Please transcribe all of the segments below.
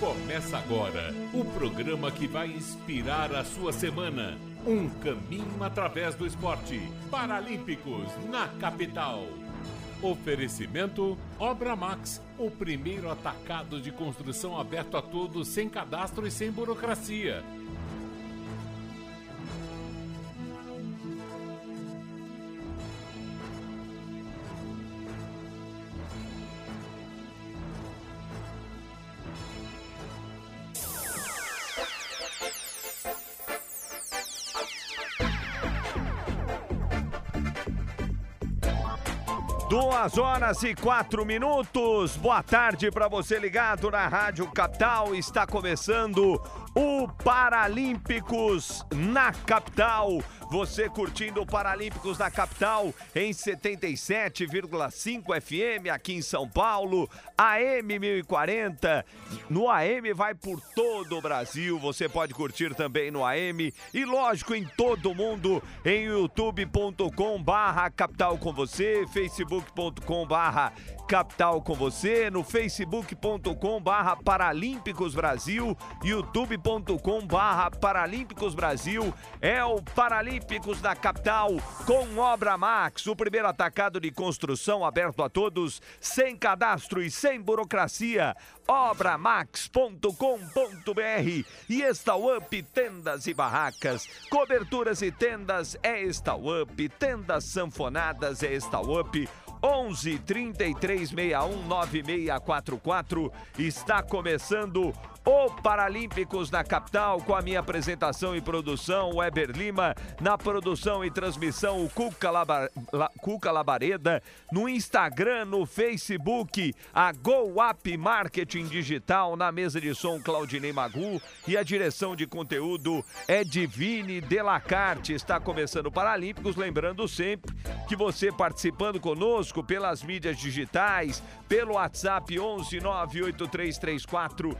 Começa agora o programa que vai inspirar a sua semana. Um caminho através do esporte. Paralímpicos na capital. Oferecimento Obra Max, o primeiro atacado de construção aberto a todos, sem cadastro e sem burocracia. Duas horas e quatro minutos. Boa tarde para você ligado na Rádio Capital. Está começando o Paralímpicos na Capital. Você curtindo o Paralímpicos na Capital em 77,5 FM aqui em São Paulo, AM 1040. No AM vai por todo o Brasil. Você pode curtir também no AM e lógico em todo o mundo em youtube.com/barra capital com você, facebook.com/barra capital com você, no facebook.com barra Paralímpicos Brasil, youtube.com barra Paralímpicos Brasil, é o Paralímpicos da capital com Obra Max, o primeiro atacado de construção aberto a todos, sem cadastro e sem burocracia, obramax.com.br e Up Tendas e Barracas, coberturas e tendas é Up, tendas sanfonadas é Up. 11 33 61 9644. Está começando o Paralímpicos na capital, com a minha apresentação e produção, Weber Lima, na produção e transmissão, o Cuca, La, Cuca Labareda, no Instagram, no Facebook, a Go Up Marketing Digital, na mesa de som, Claudinei Magu, e a direção de conteúdo é Divine Delacarte. Está começando o Paralímpicos, lembrando sempre que você participando conosco pelas mídias digitais, pelo WhatsApp 11 98334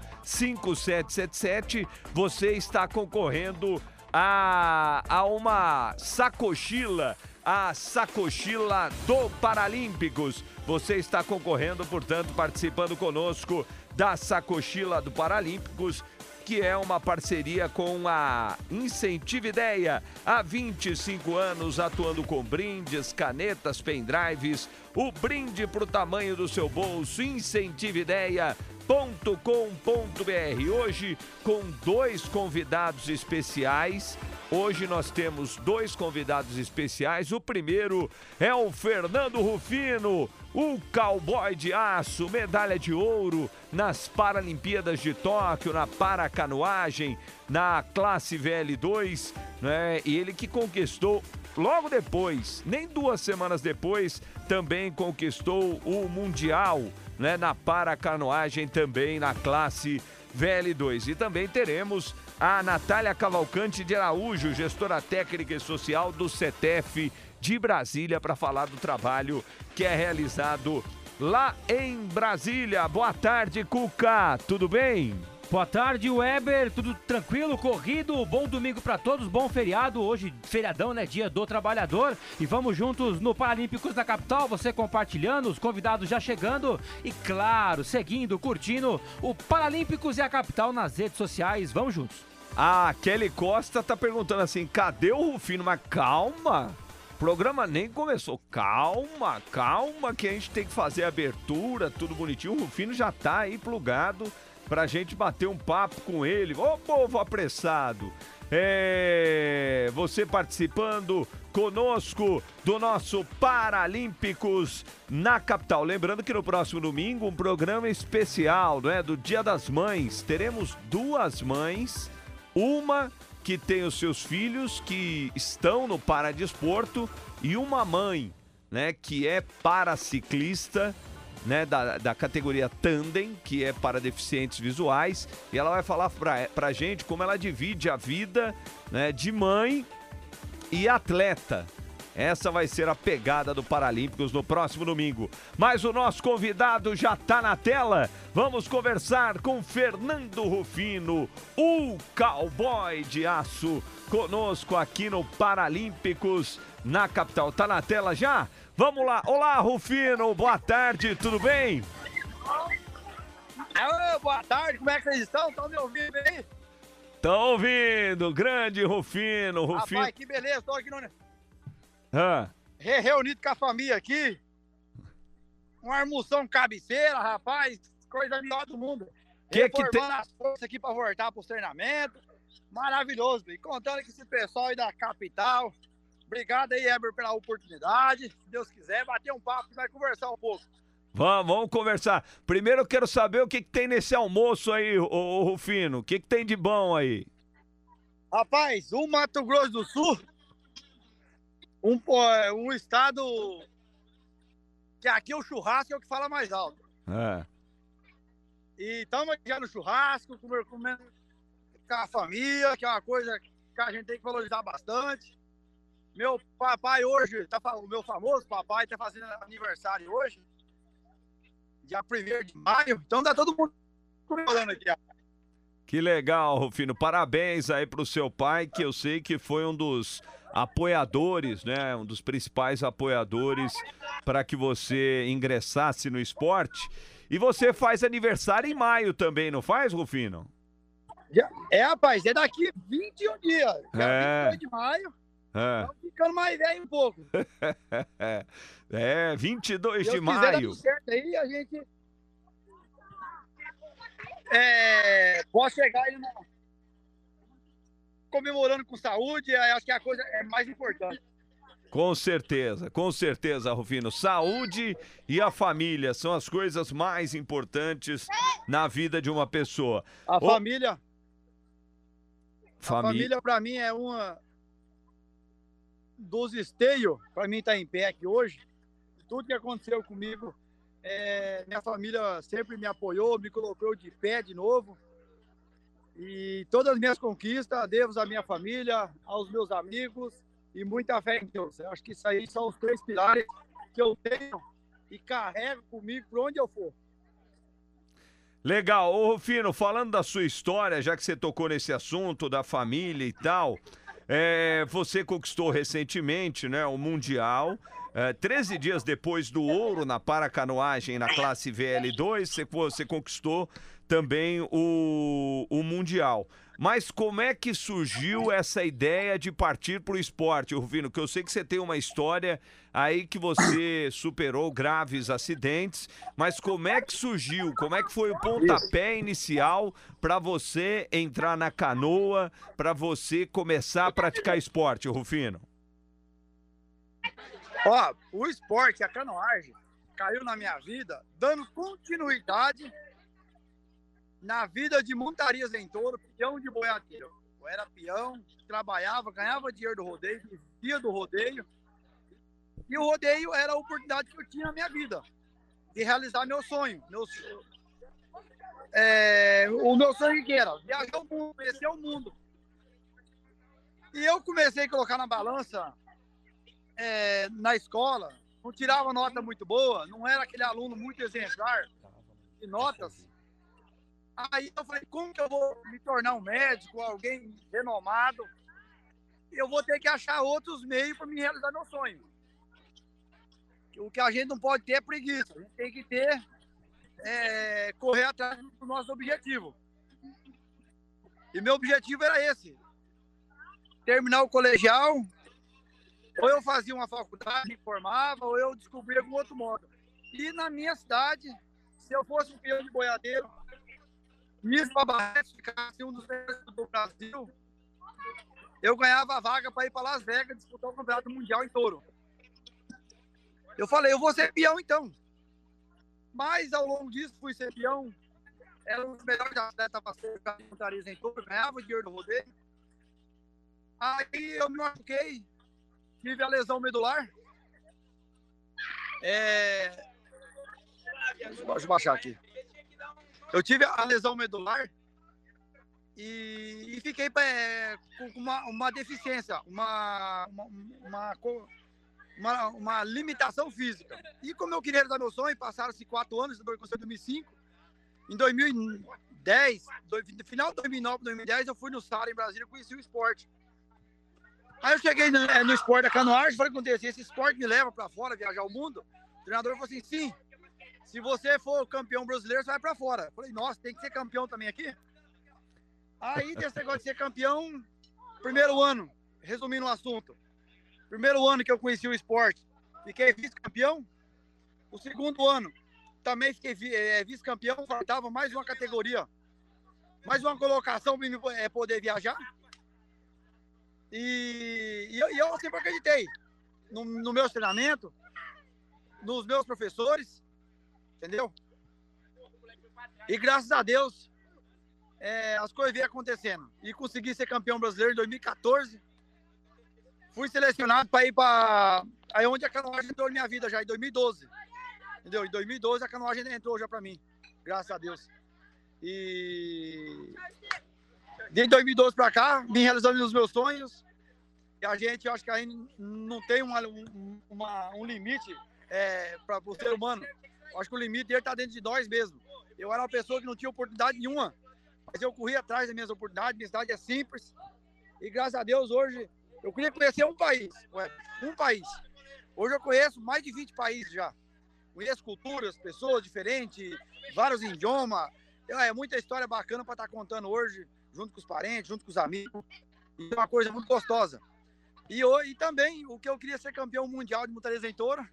5777, você está concorrendo a, a uma sacochila, a sacochila do Paralímpicos. Você está concorrendo, portanto, participando conosco da sacochila do Paralímpicos que é uma parceria com a Incentive Ideia. Há 25 anos atuando com brindes, canetas, pendrives. O brinde para o tamanho do seu bolso. Incentive Ideia com.br Hoje com dois convidados especiais. Hoje nós temos dois convidados especiais. O primeiro é o Fernando Rufino, o cowboy de aço, medalha de ouro nas Paralimpíadas de Tóquio, na paracanoagem, na classe VL2, né? E ele que conquistou logo depois, nem duas semanas depois, também conquistou o Mundial né, na paracanoagem também na classe VL2. E também teremos a Natália Cavalcante de Araújo, gestora técnica e social do CETEF de Brasília, para falar do trabalho que é realizado lá em Brasília. Boa tarde, Cuca, tudo bem? Boa tarde, Weber. Tudo tranquilo, corrido? Bom domingo para todos, bom feriado. Hoje, feriadão, né? Dia do trabalhador. E vamos juntos no Paralímpicos da capital. Você compartilhando, os convidados já chegando. E claro, seguindo, curtindo o Paralímpicos e a capital nas redes sociais. Vamos juntos. A Kelly Costa tá perguntando assim: cadê o Rufino? Mas calma. Programa nem começou. Calma, calma, que a gente tem que fazer a abertura, tudo bonitinho. O Rufino já tá aí plugado pra gente bater um papo com ele. Ô povo apressado! É, você participando conosco do nosso Paralímpicos na capital. Lembrando que no próximo domingo um programa especial, não é, do Dia das Mães. Teremos duas mães, uma que tem os seus filhos que estão no paradesporto e uma mãe, né, que é paraciclista né, da, da categoria Tandem, que é para deficientes visuais, e ela vai falar pra, pra gente como ela divide a vida né, de mãe e atleta. Essa vai ser a pegada do Paralímpicos no próximo domingo. Mas o nosso convidado já está na tela. Vamos conversar com Fernando Rufino, o cowboy de aço, conosco aqui no Paralímpicos na capital. Tá na tela já? Vamos lá. Olá, Rufino. Boa tarde. Tudo bem? Boa tarde, como é que vocês estão? Estão me ouvindo aí? Estão ouvindo, grande Rufino, Rufino. Rapaz, que beleza, tô aqui no... Ah, re- reunido com a família aqui. Uma almoção cabeceira, rapaz, coisa melhor do mundo. Que que Reformando as forças aqui pra voltar pro treinamento. Maravilhoso, e contando com esse pessoal aí da capital. Obrigado aí, Eber, pela oportunidade. Se Deus quiser, bater um papo, vai conversar um pouco. vamos, vamos conversar. Primeiro eu quero saber o que, que tem nesse almoço aí, ô, ô, Rufino. O que, que tem de bom aí? Rapaz, o Mato Grosso do Sul, um, pô, um estado que aqui o churrasco é o que fala mais alto. É. E estamos aqui já no churrasco, comer- comendo com a família, que é uma coisa que a gente tem que valorizar bastante. Meu papai hoje, tá, o meu famoso papai está fazendo aniversário hoje, dia 1 de maio, então tá todo mundo comemorando aqui. Que legal, Rufino. Parabéns aí pro seu pai, que eu sei que foi um dos apoiadores, né? Um dos principais apoiadores para que você ingressasse no esporte. E você faz aniversário em maio também, não faz, Rufino? É, rapaz, é daqui 21 dias, dia É. 22 de maio, É, ficando mais velho um pouco. é 22 Se de maio. tudo certo aí, a gente. É, posso chegar aí na- comemorando com saúde, eu acho que a coisa é mais importante. Com certeza, com certeza, Rufino. Saúde e a família são as coisas mais importantes na vida de uma pessoa. A Ô, família, a Família. para mim é uma dos esteios, para mim estar em pé aqui hoje. Tudo que aconteceu comigo, é, minha família sempre me apoiou, me colocou de pé de novo. E todas as minhas conquistas, devo à minha família, aos meus amigos e muita fé em Deus. Eu acho que isso aí são os três pilares que eu tenho e carrego comigo por onde eu for. Legal. Ô, Rufino, falando da sua história, já que você tocou nesse assunto da família e tal, é, você conquistou recentemente né, o Mundial. É, 13 dias depois do ouro na paracanoagem na classe VL2, você, você conquistou também o, o Mundial. Mas como é que surgiu essa ideia de partir para o esporte, Rufino? Que eu sei que você tem uma história aí que você superou graves acidentes, mas como é que surgiu? Como é que foi o pontapé inicial para você entrar na canoa, para você começar a praticar esporte, Rufino? Ó, o esporte, a canoagem, caiu na minha vida, dando continuidade na vida de montarias em touro, peão de boiadeiro. Eu era peão, trabalhava, ganhava dinheiro do rodeio, vivia do rodeio. E o rodeio era a oportunidade que eu tinha na minha vida de realizar meu sonho. Meu, é, o meu sonho que era viajar o mundo, conhecer o mundo. E eu comecei a colocar na balança é, na escola, não tirava nota muito boa, não era aquele aluno muito exemplar de notas. Aí eu falei, como que eu vou me tornar um médico, alguém renomado? Eu vou ter que achar outros meios para me realizar meu sonho. O que a gente não pode ter é preguiça, a gente tem que ter, é, correr atrás do nosso objetivo. E meu objetivo era esse, terminar o colegial, ou eu fazia uma faculdade, me formava, ou eu descobria algum outro modo. E na minha cidade, se eu fosse um peão de boiadeiro, Miss Barreto ficasse um dos melhores do Brasil, eu ganhava a vaga para ir para Las Vegas disputar o campeonato mundial em touro. Eu falei, eu vou ser peão então. Mas ao longo disso, fui ser peão. Era um dos melhores atletas para ser montarias em touro, ganhava dinheiro do rodeio. Aí eu me machuquei, tive a lesão medular. É... Deixa eu baixar aqui. Eu tive a lesão medular e, e fiquei é, com uma, uma deficiência, uma, uma, uma, uma, uma limitação física. E como eu queria realizar meu sonho, passaram-se quatro anos, comecei em 2005. Em 2010, do- final de 2009, 2010, eu fui no Sara em Brasília e conheci o esporte. Aí eu cheguei no, eh, no esporte da canoagem, falei, acontece, esse esporte me leva para fora, viajar o mundo? O treinador falou assim, sim, se você for campeão brasileiro, você vai para fora. Eu falei, nossa, tem que ser campeão também aqui? Aí, desse negócio de ser campeão, primeiro ano, resumindo o assunto, primeiro ano que eu conheci o esporte, fiquei vice-campeão. O segundo ano, também fiquei é, vice-campeão, faltava mais uma categoria, mais uma colocação para é, poder viajar. E, e, eu, e eu sempre acreditei no, no meu treinamento, nos meus professores, entendeu? E graças a Deus, é, as coisas vêm acontecendo. E consegui ser campeão brasileiro em 2014. Fui selecionado para ir para. Aí onde a canoagem entrou na minha vida já, em 2012. Entendeu? Em 2012 a canoagem entrou já para mim. Graças a Deus. E. De 2012 para cá, vim realizando os meus sonhos. E a gente, acho que aí não tem uma, uma um limite é, para o ser humano. Acho que o limite dele está dentro de nós mesmo. Eu era uma pessoa que não tinha oportunidade nenhuma mas eu corri atrás das minhas oportunidades, minha cidade é simples. E graças a Deus hoje eu queria conhecer um país, um país. Hoje eu conheço mais de 20 países já. Conheço culturas, pessoas diferentes, vários idiomas. É muita história bacana para estar tá contando hoje, junto com os parentes, junto com os amigos. E é uma coisa muito gostosa. E, e também o que eu queria ser campeão mundial de montaria touro.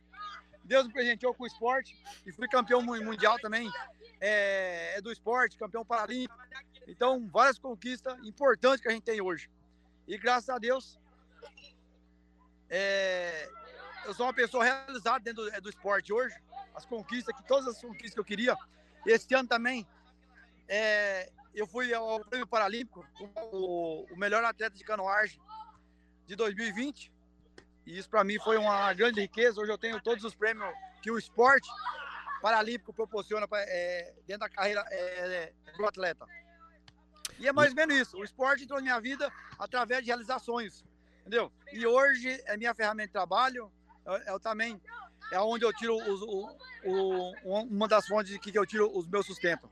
Deus me presenteou com o esporte e fui campeão mundial também é, é do esporte, campeão paralímpico. Então, várias conquistas importantes que a gente tem hoje. E graças a Deus, é, eu sou uma pessoa realizada dentro do, é, do, esporte hoje. As conquistas, que todas as conquistas que eu queria. Esse ano também, é, eu fui ao Prêmio Paralímpico o, o melhor atleta de canoagem de 2020. E isso para mim foi uma grande riqueza. Hoje eu tenho todos os prêmios que o esporte paralímpico proporciona pra, é, dentro da carreira é, do atleta. E é mais ou menos isso. O esporte entrou na minha vida através de realizar sonhos, entendeu? E hoje é minha ferramenta de trabalho. Eu, eu também é onde eu tiro os, o, o, uma das fontes que eu tiro os meus sustentos.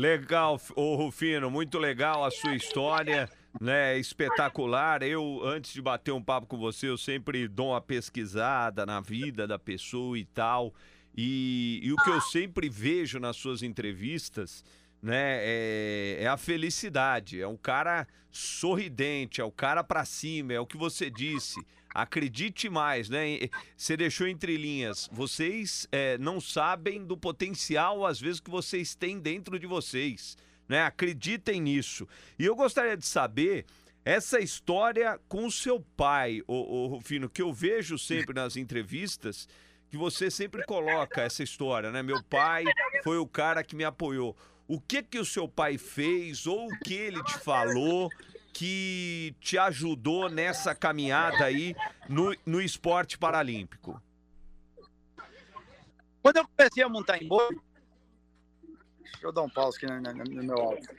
Legal, ô Rufino, muito legal a sua história, né? Espetacular. Eu, antes de bater um papo com você, eu sempre dou uma pesquisada na vida da pessoa e tal. E, e o que eu sempre vejo nas suas entrevistas né, é, é, a felicidade. É um cara sorridente, é o cara para cima, é o que você disse. Acredite mais, né? Você deixou entre linhas. Vocês é, não sabem do potencial, às vezes, que vocês têm dentro de vocês. Né? Acreditem nisso. E eu gostaria de saber essa história com o seu pai, o, Rufino, que eu vejo sempre nas entrevistas que você sempre coloca essa história, né? Meu pai foi o cara que me apoiou. O que que o seu pai fez ou o que ele te falou que te ajudou nessa caminhada aí no, no esporte paralímpico? Quando eu comecei a montar em boi, deixa eu dar um pause aqui no, no, no meu áudio.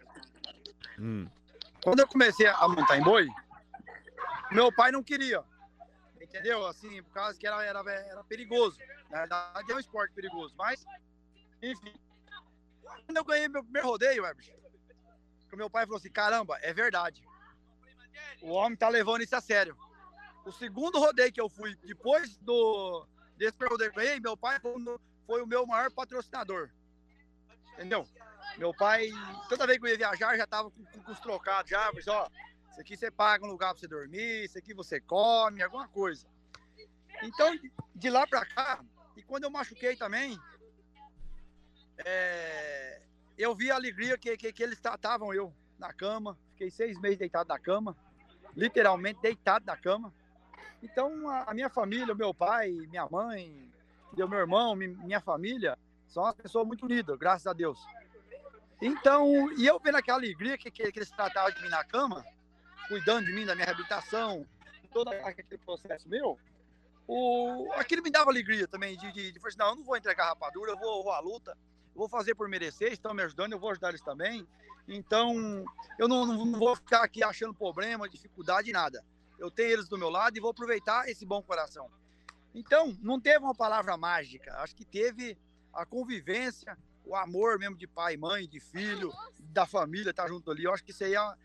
Hum. Quando eu comecei a montar em boi, meu pai não queria entendeu? Assim, por causa que era, era, era perigoso. Na verdade, é um esporte perigoso, mas, enfim. Quando eu ganhei meu primeiro rodeio, o meu pai falou assim: caramba, é verdade. O homem tá levando isso a sério. O segundo rodeio que eu fui, depois do desse rodeio que eu meu pai foi, o meu maior patrocinador. Entendeu? Meu pai, toda vez que eu ia viajar, já tava com, com, os trocados já, mas ó, isso aqui você paga um lugar para você dormir, isso aqui você come, alguma coisa. Então, de lá para cá, e quando eu machuquei também, é, eu vi a alegria que, que, que eles tratavam eu na cama. Fiquei seis meses deitado na cama, literalmente deitado na cama. Então, a, a minha família, o meu pai, minha mãe, meu irmão, minha família, são uma pessoas muito unidas, graças a Deus. Então, e eu vendo aquela alegria que, que, que eles tratavam de mim na cama, cuidando de mim, da minha reabilitação, todo aquele processo meu, o, aquilo me dava alegria também, de, de, de falar assim, não, eu não vou entregar rapadura, eu vou, vou à luta, vou fazer por merecer, estão me ajudando, eu vou ajudar eles também. Então, eu não, não, vou ficar aqui achando problema, dificuldade, nada. Eu tenho eles do meu lado e vou aproveitar esse bom coração. Então, não teve uma palavra mágica, acho que teve a convivência, o amor mesmo de pai, mãe, de filho, da família, tá junto ali. Eu acho que isso aí é,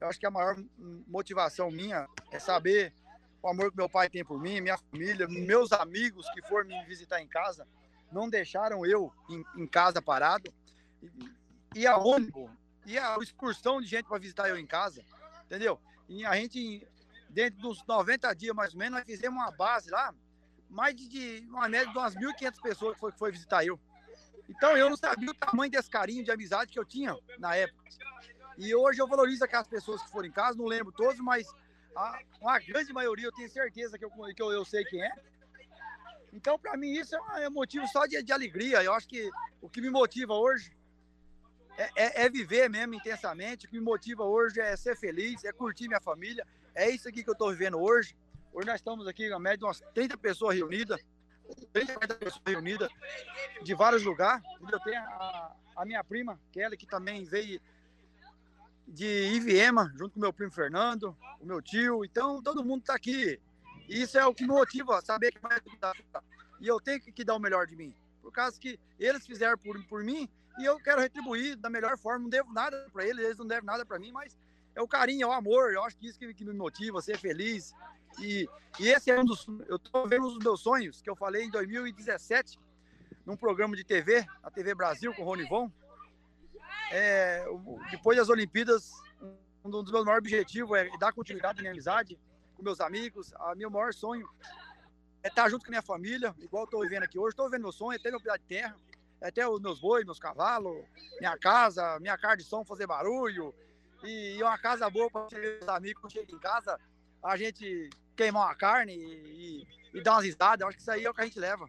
eu acho que a maior motivação minha é saber o amor que meu pai tem por mim, minha família, meus amigos que foram me visitar em casa. Não deixaram eu em, em casa parado. E, a ônibus, e a excursão de gente para visitar eu em casa, entendeu? E a gente, dentro dos 90 dias mais ou menos, nós fizemos uma base lá, mais de, de uma média de umas 1.500 pessoas que foi, que foi visitar eu. Então eu não sabia o tamanho desse carinho de amizade que eu tinha na época. E hoje eu valorizo aquelas pessoas que foram em casa, não lembro todos, mas a, uma grande maioria eu tenho certeza que eu, que eu, eu sei quem é. Então, para mim, isso é, é motivo só de, de, alegria. Eu acho que o que me motiva hoje é, é, é, viver mesmo intensamente. O que me motiva hoje é ser feliz, é curtir minha família. É isso aqui que eu estou vivendo hoje. Hoje nós estamos aqui, na média, umas 30 pessoas reunidas. 30 pessoas reunidas de vários lugares. Eu tenho a, a minha prima, Kelly, que também veio de Iviema, junto com meu primo Fernando, o meu tio. Então, todo mundo está aqui. E isso é o que me motiva, saber que vai dar. E eu tenho que dar o melhor de mim. Por causa que eles fizeram por, por mim e eu quero retribuir da melhor forma. Não devo nada para eles, eles não devem nada para mim, mas é o carinho, é o amor. Eu acho que isso que, que me motiva, ser feliz. E, e esse é um dos. Eu estou vendo um dos meus sonhos, que eu falei em 2017, num programa de TV, a TV Brasil, com o Ronivon é, depois das Olimpíadas, um dos meus maiores objetivos é dar continuidade à minha amizade com meus amigos. A meu maior sonho é estar junto com a minha família, igual estou vivendo aqui hoje. Estou vivendo meu sonho, é ter meu pedaço de terra, é ter os meus bois, meus cavalos, minha casa, minha carne de som fazer barulho. E, e uma casa boa para os amigos quando chegam em casa, a gente queimar uma carne e, e, e dar umas risadas. Acho que isso aí é o que a gente leva.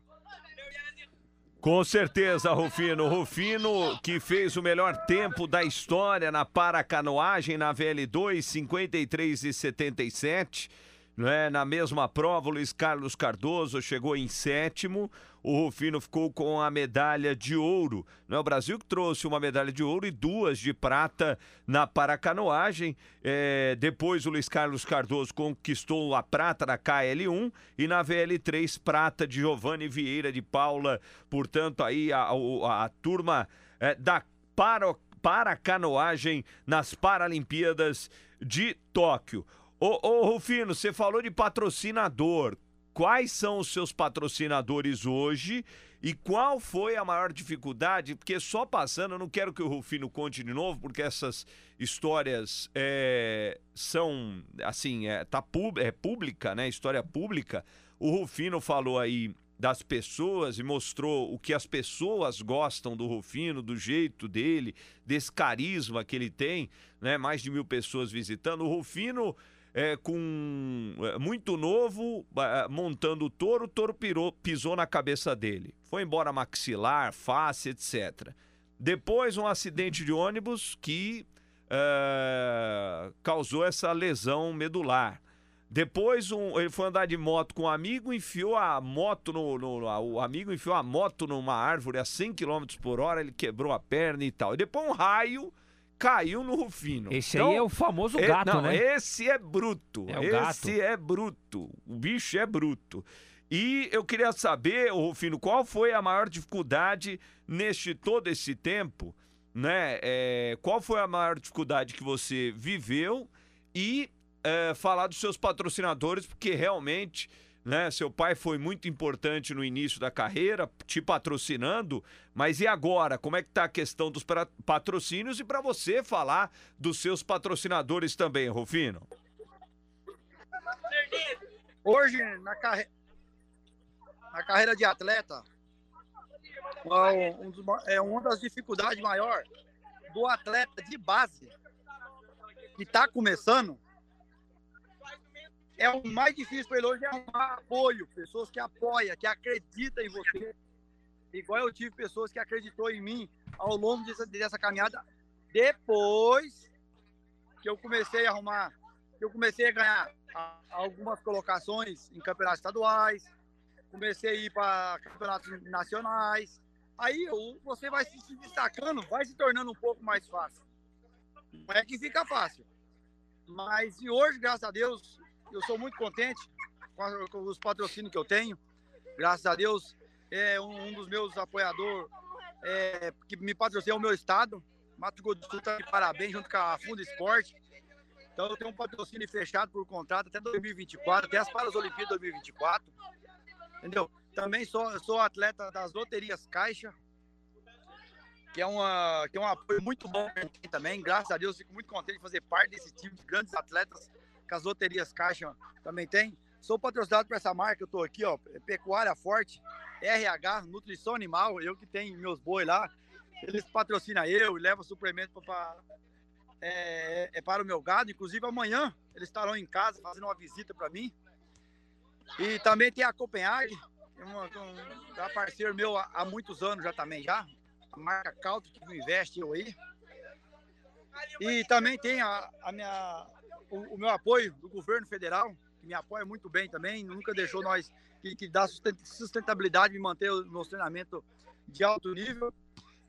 Com certeza, Rufino. Rufino que fez o melhor tempo da história na paracanoagem na VL2, 53 e 77. Né? Na mesma prova, o Luiz Carlos Cardoso chegou em sétimo. O Rufino ficou com a medalha de ouro. Né? O Brasil que trouxe uma medalha de ouro e duas de prata na paracanoagem. É, depois o Luiz Carlos Cardoso conquistou a prata na KL1 e na VL3 prata de Giovanni Vieira de Paula. Portanto, aí a, a, a turma é, da para, paracanoagem nas Paralimpíadas de Tóquio. Ô, ô Rufino, você falou de patrocinador. Quais são os seus patrocinadores hoje e qual foi a maior dificuldade? Porque só passando, eu não quero que o Rufino conte de novo, porque essas histórias é, são, assim, é, tá é pública, né? História pública. O Rufino falou aí das pessoas e mostrou o que as pessoas gostam do Rufino, do jeito dele, desse carisma que ele tem, né? Mais de mil pessoas visitando. O Rufino é, com é, muito novo, é, montando o touro, o touro pirou, pisou na cabeça dele. Foi embora maxilar, face, etc. Depois um acidente de ônibus que é, causou essa lesão medular. Depois um, ele foi andar de moto com um amigo, enfiou a moto no, no, no, o amigo enfiou a moto numa árvore a 100 km por hora, ele quebrou a perna e tal. E depois um raio caiu no Rufino. Esse então, aí é o famoso é, gato, é, não, né? Esse é bruto. É esse é bruto. O bicho é bruto. E eu queria saber, Rufino, qual foi a maior dificuldade neste todo esse tempo, né? É, qual foi a maior dificuldade que você viveu e é, falar dos seus patrocinadores, porque realmente né? Seu pai foi muito importante no início da carreira, te patrocinando, mas e agora? Como é que tá a questão dos patrocínios e para você falar dos seus patrocinadores também, Rufino? Hoje, na, carre... na carreira de atleta, é uma das dificuldades maiores do atleta de base que está começando é o mais difícil para ele hoje é arrumar apoio, pessoas que apoiam, que acreditam em você. Igual eu tive pessoas que acreditou em mim ao longo dessa, dessa caminhada. Depois que eu comecei a arrumar, que eu comecei a ganhar algumas colocações em campeonatos estaduais, comecei a ir para campeonatos nacionais. Aí você vai se destacando, vai se tornando um pouco mais fácil. Não é que fica fácil. Mas e hoje, graças a Deus, eu sou muito contente com, os patrocínios que eu tenho. Graças a Deus, é um, dos meus apoiadores é, que me patrocina é o meu estado. Mato Grosso do Sul está de parabéns junto com a Fundo Esporte. Então eu tenho um patrocínio fechado por contrato até 2024, até as Paralimpíadas 2024. Entendeu? Também sou, sou atleta das loterias Caixa, que é, uma, que é um apoio muito bom também. Graças a Deus, fico muito contente de fazer parte desse time de grandes atletas que as loterias Caixa também tem. Sou patrocinado por essa marca, eu tô aqui, ó, Pecuária Forte, RH, Nutrição Animal, eu que tenho meus boi lá, eles patrocinam eu e levam suplemento para é, é, para o meu gado. Inclusive amanhã eles estarão em casa fazendo uma visita para mim. E também tem a Copenhague, uma, um, um parceiro meu há, há, muitos anos já também já, a marca Calto que investe eu aí. E também tem a, a minha, o, o, meu apoio do governo federal, que me apoia muito bem também, nunca deixou nós, que, que dá sustentabilidade de manter o nosso treinamento de alto nível.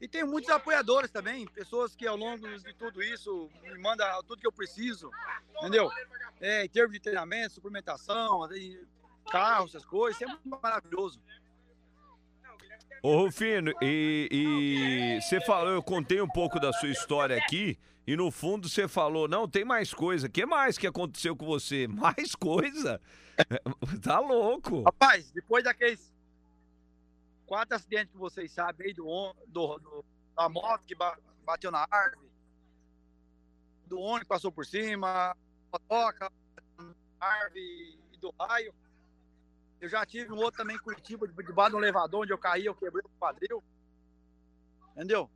E tem muitos apoiadores também, pessoas que ao longo de tudo isso me mandam tudo que eu preciso, entendeu? É, em termos de treinamento, suplementação, carro, essas coisas, é muito maravilhoso. Ô Rufino, e, você falou, eu contei um pouco da sua história aqui, e no fundo você falou, não, tem mais coisa. O que mais que aconteceu com você? Mais coisa? tá louco. Rapaz, depois daqueles quatro acidentes que vocês sabem aí do, do, do da moto que bateu na árvore, do ônibus que passou por cima, a toca, árvore e do raio. Eu já tive um outro também em Curitiba, debaixo de um elevador onde eu caí, eu quebrei o quadril. Entendeu?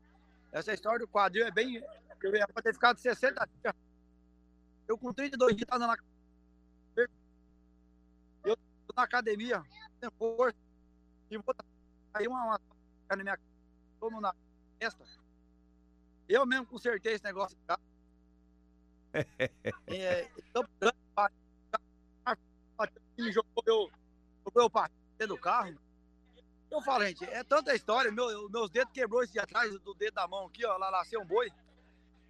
Essa história do quadril é bem. Eu ia ter ficado 60 dias. Eu com 32 dias tava na. Eu tô na academia, sem força, e vou Aí uma, uma na minha como na testa. Eu mesmo consertei esse negócio é, me jogou eu, jogou eu partido do carro. Eu falo, gente, é tanta história. Meu, meus dedos quebrou esse atrás do dedo da mão aqui, ó. Lá nasceu um boi.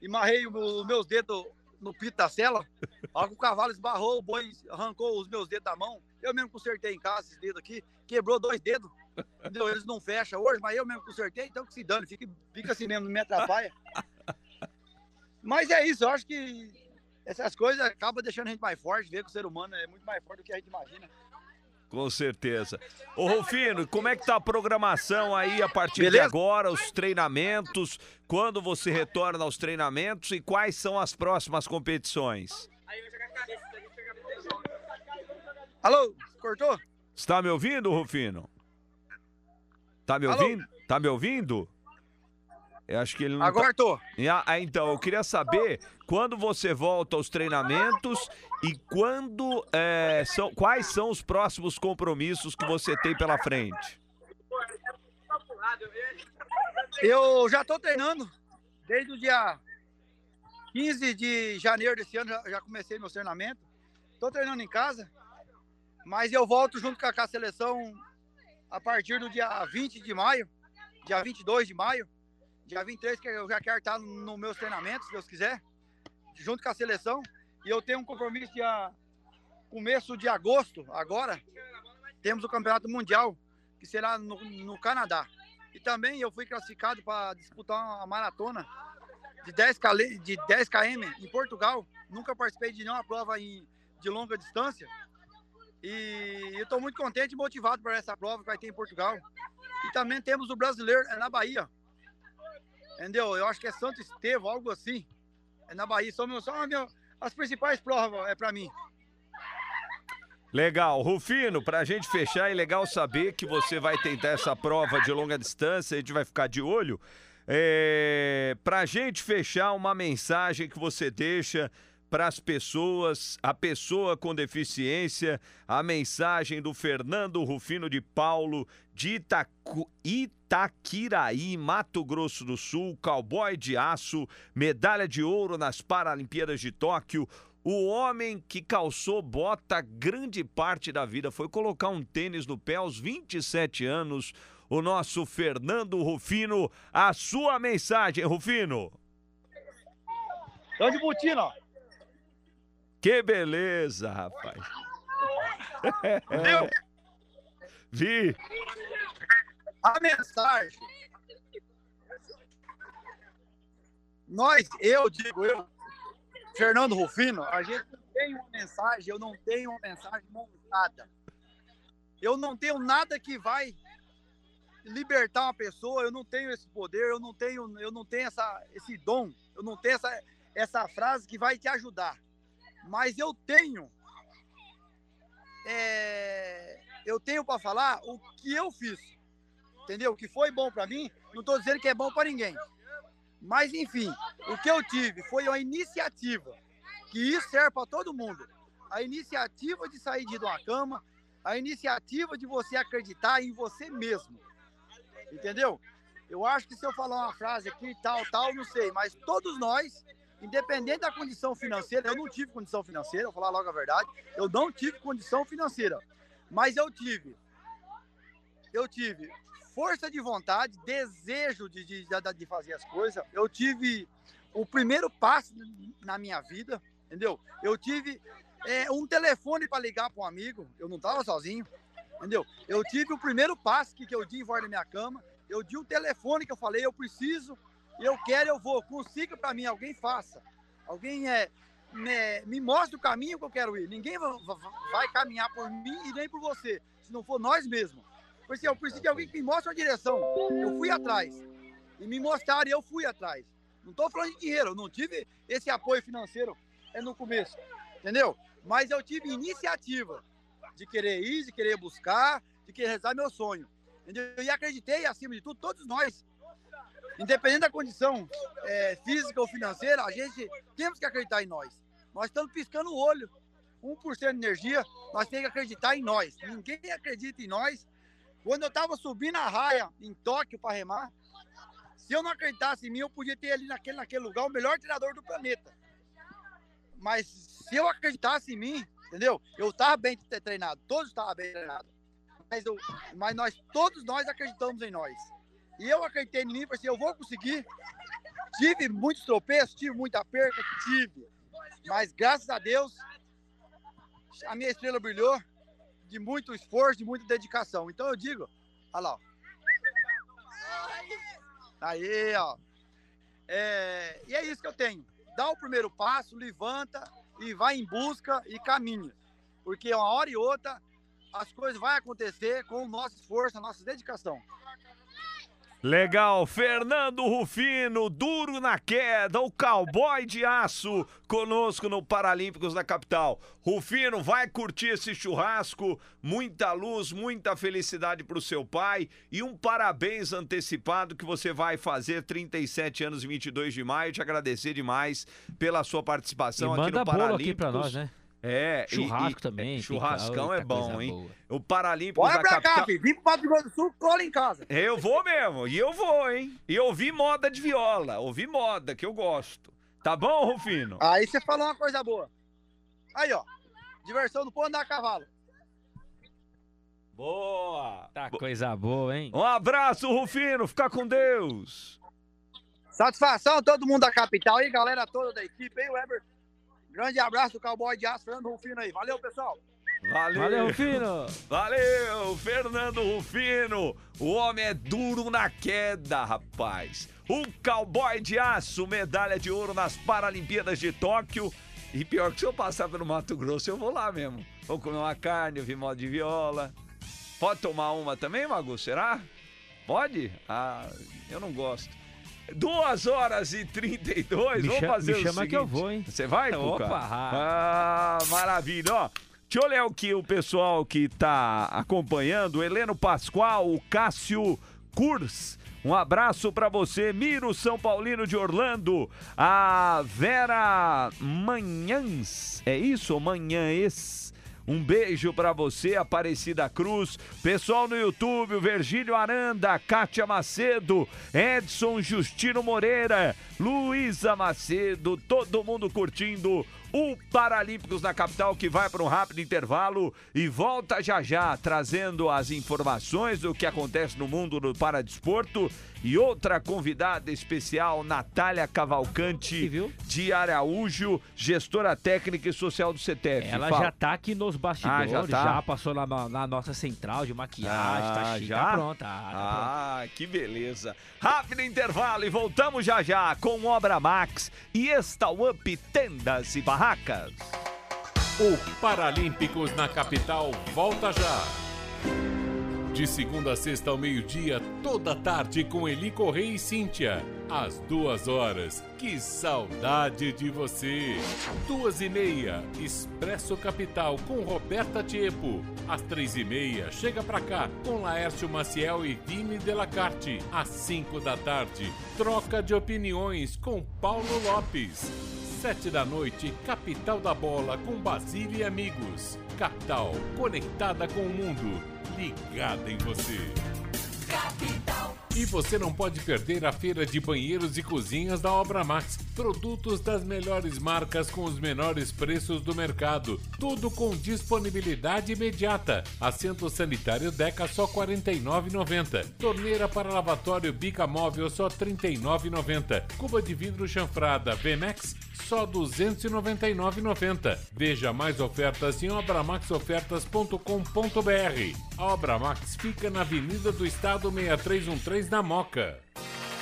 E marrei os meus dedos no pito da cela. Ó, o cavalo esbarrou, o boi arrancou os meus dedos da mão. Eu mesmo consertei em casa esses dedos aqui. Quebrou dois dedos. Entendeu? Eles não fecham hoje, mas eu mesmo consertei, então que se dane, fica, fica assim mesmo, não me atrapalha. Mas é isso, eu acho que essas coisas acabam deixando a gente mais forte, ver que o ser humano é muito mais forte do que a gente imagina. Com certeza. Ô Rufino, como é que tá a programação aí a partir Beleza? de agora, os treinamentos, quando você retorna aos treinamentos e quais são as próximas competições? Alô, cortou? Está me ouvindo, Rufino? Tá me ouvindo? Alô? Tá me ouvindo? Eu acho que ele não Agora tá... tô. Ah, então, eu queria saber quando você volta aos treinamentos e quando é, são, quais são os próximos compromissos que você tem pela frente. Eu já tô treinando desde o dia 15 de janeiro desse ano, já, já comecei meu treinamento. Tô treinando em casa, mas eu volto junto com a, com a seleção a partir do dia 20 de maio, dia 22 de maio, dia 23, que eu já quero estar nos meus treinamentos, se Deus quiser, junto com a seleção. E eu tenho um compromisso dia começo de agosto, agora, temos o Campeonato Mundial, que será no, no Canadá. E também eu fui classificado para disputar uma maratona de 10, de 10 km em Portugal. Nunca participei de nenhuma prova em, de longa distância. E eu estou muito contente e motivado para essa prova que vai ter em Portugal. E também temos o brasileiro é na Bahia. Entendeu? Eu acho que é Santo Estevão, algo assim. É na Bahia. São, são as principais provas é para mim. Legal. Rufino, para a gente fechar, é legal saber que você vai tentar essa prova de longa distância, a gente vai ficar de olho. É, para a gente fechar, uma mensagem que você deixa para as pessoas, a pessoa com deficiência, a mensagem do Fernando Rufino de Paulo, de Itacu, Itaquiraí, Mato Grosso do Sul, cowboy de aço, medalha de ouro nas Paralimpíadas de Tóquio. O homem que calçou bota grande parte da vida foi colocar um tênis no pé aos 27 anos. O nosso Fernando Rufino, a sua mensagem, Rufino. Tô de botina, ó. Que beleza, rapaz. Viu? Vi. A mensagem. Nós, eu digo, eu, Fernando Rufino, a gente não tem uma mensagem, eu não tenho uma mensagem montada. Eu não tenho nada que vai libertar uma pessoa, eu não tenho esse poder, eu não tenho, eu não tenho essa, esse dom, eu não tenho essa, essa frase que vai te ajudar. Mas eu tenho, é, eu tenho para falar o que eu fiz, entendeu? O que foi bom para mim, não estou dizendo que é bom para ninguém. Mas enfim, o que eu tive foi uma iniciativa, que isso serve para todo mundo. A iniciativa de sair de uma cama, a iniciativa de você acreditar em você mesmo. Entendeu? Eu acho que se eu falar uma frase aqui, tal, tal, não sei, mas todos nós, independente da condição financeira, eu não tive condição financeira, vou falar logo a verdade, eu não tive condição financeira, mas eu tive, eu tive força de vontade, desejo de, de, de fazer as coisas, eu tive o primeiro passo na minha vida, entendeu? Eu tive é, um telefone para ligar para um amigo, eu não estava sozinho, entendeu? Eu tive o primeiro passo que, que eu dei em volta da minha cama, eu dei um telefone que eu falei, eu preciso, eu quero, eu vou, consiga para mim, alguém faça. Alguém é, me, me mostra o caminho que eu quero ir. Ninguém vai, caminhar por mim e nem por você, se não for nós mesmos. Porque eu preciso de alguém que me mostre uma direção. Eu fui atrás. E me mostraram eu fui atrás. Não estou falando de dinheiro, não tive esse apoio financeiro é no começo, entendeu? Mas eu tive iniciativa de querer ir, de querer buscar, de querer realizar meu sonho. Entendeu? E acreditei, acima de tudo, todos nós, independente da condição é, física ou financeira, a gente temos que acreditar em nós. Nós estamos piscando o olho, 1% de energia, nós temos que acreditar em nós. Ninguém acredita em nós. Quando eu estava subindo a raia em Tóquio para remar, se eu não acreditasse em mim, eu podia ter ali naquele, naquele lugar o melhor treinador do planeta. Mas se eu acreditasse em mim, entendeu? Eu estava bem treinado, todos estavam bem treinados. Mas, eu, mas nós, todos nós acreditamos em nós. E eu acreditei em mim, porque eu vou conseguir. Tive muitos tropeços, tive muita perca, tive. Mas graças a Deus, a minha estrela brilhou de muito esforço, de muita dedicação. Então eu digo, olha lá. Ó. Aí, ó. É, e é isso que eu tenho dá o primeiro passo, levanta e vai em busca e caminha. Porque uma hora e outra as coisas vão acontecer com o nosso esforço, a nossa dedicação. Legal, Fernando Rufino, duro na queda, o cowboy de aço, conosco no Paralímpicos da capital. Rufino, vai curtir esse churrasco, muita luz, muita felicidade para o seu pai e um parabéns antecipado que você vai fazer 37 anos e 22 de maio. Te agradecer demais pela sua participação e aqui no Paralímpicos. Aqui nós, né? É, churrasco e, também. Churrascão é bom, hein? Boa. O Paralímpico Bora da pra capital... cá, filho. Vim pro Mato Grosso do Sul, cola em casa. Eu vou mesmo, e eu vou, hein? E ouvi moda de viola, ouvi moda, que eu gosto. Tá bom, Rufino? Aí você falou uma coisa boa. Aí, ó. Diversão do povo andar a cavalo. Boa! Tá coisa boa, hein? Um abraço, Rufino. Fica com Deus. Satisfação a todo mundo da capital aí, galera toda da equipe, hein, Weber? Grande abraço do cowboy de aço, Fernando Rufino aí. Valeu, pessoal. Valeu. Valeu, Rufino. Valeu, Fernando Rufino. O homem é duro na queda, rapaz. Um cowboy de aço, medalha de ouro nas Paralimpíadas de Tóquio. E pior que se eu passar pelo Mato Grosso, eu vou lá mesmo. Vou comer uma carne, ouvir moda de viola. Pode tomar uma também, Magu? Será? Pode? Ah, eu não gosto. Duas horas e 32. Me Vamos fazer me o chama seguinte. que eu vou, hein? Você vai, Cuca? Opa! Ah, maravilha. Ó, deixa eu ler o que o pessoal que tá acompanhando. O Heleno Pascoal, o Cássio Kurs. Um abraço para você, Miro São Paulino de Orlando, a Vera Manhãs, é isso? Manhães. Um beijo para você, Aparecida Cruz. Pessoal no YouTube, Virgílio Aranda, Kátia Macedo, Edson Justino Moreira, Luísa Macedo, todo mundo curtindo o Paralímpicos na capital que vai para um rápido intervalo e volta já já trazendo as informações do que acontece no mundo do paradesporto e outra convidada especial, Natália Cavalcante de Araújo, gestora técnica e social do CTF. Ela Fala. já tá aqui nos bastidores, Ah, já já, tá? passou na, na nossa central de maquiagem, Ah, tá chique, já? tá pronta. tá pronta. Ah, que beleza. Rápido intervalo e voltamos já já com Obra Max e Up Tendas e Barracas. O Paralímpicos na capital volta já. De segunda a sexta ao meio-dia, toda tarde com Eli Correia e Cíntia. Às duas horas. Que saudade de você! Duas e meia, Expresso Capital com Roberta Tiepo. Às três e meia, chega pra cá com Laércio Maciel e Vini Delacarte. Às cinco da tarde, troca de opiniões com Paulo Lopes. Sete da noite, Capital da Bola com Basílio e amigos. Capital, conectada com o mundo, ligada em você. Capital. E você não pode perder a feira de banheiros e cozinhas da Obra Max. Produtos das melhores marcas com os menores preços do mercado. Tudo com disponibilidade imediata. Assento sanitário Deca só R$ 49,90. Torneira para lavatório Bica Móvel só R$ 39,90. Cuba de vidro chanfrada Vemex só R$ 299,90. Veja mais ofertas em obramaxofertas.com.br. A Obra Max fica na Avenida do Estado 6313 na Moca.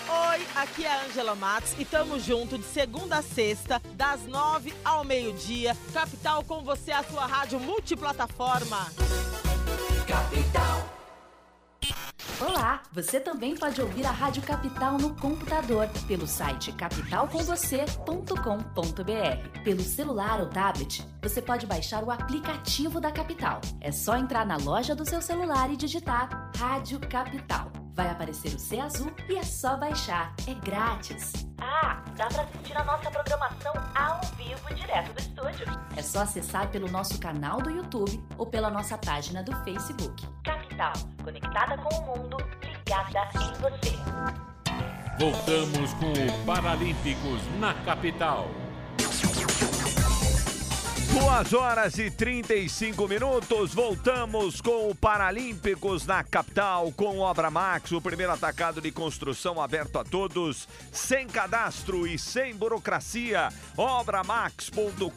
Oi, aqui é a Angela Matos e tamo junto de segunda a sexta, das nove ao meio-dia. Capital com você, a sua rádio multiplataforma. Capital. Olá, você também pode ouvir a Rádio Capital no computador pelo site capitalcomvocê.com.br. Pelo celular ou tablet, você pode baixar o aplicativo da Capital. É só entrar na loja do seu celular e digitar Rádio Capital. Vai aparecer o C azul e é só baixar. É grátis. Ah, dá pra assistir a nossa programação ao vivo direto do estúdio. É só acessar pelo nosso canal do YouTube ou pela nossa página do Facebook. Capital, conectada com o mundo, ligada em você. Voltamos com o Paralímpicos na capital. 2 horas e 35 minutos, voltamos com o Paralímpicos na capital, com Obra Max, o primeiro atacado de construção aberto a todos, sem cadastro e sem burocracia. Obramax.com.br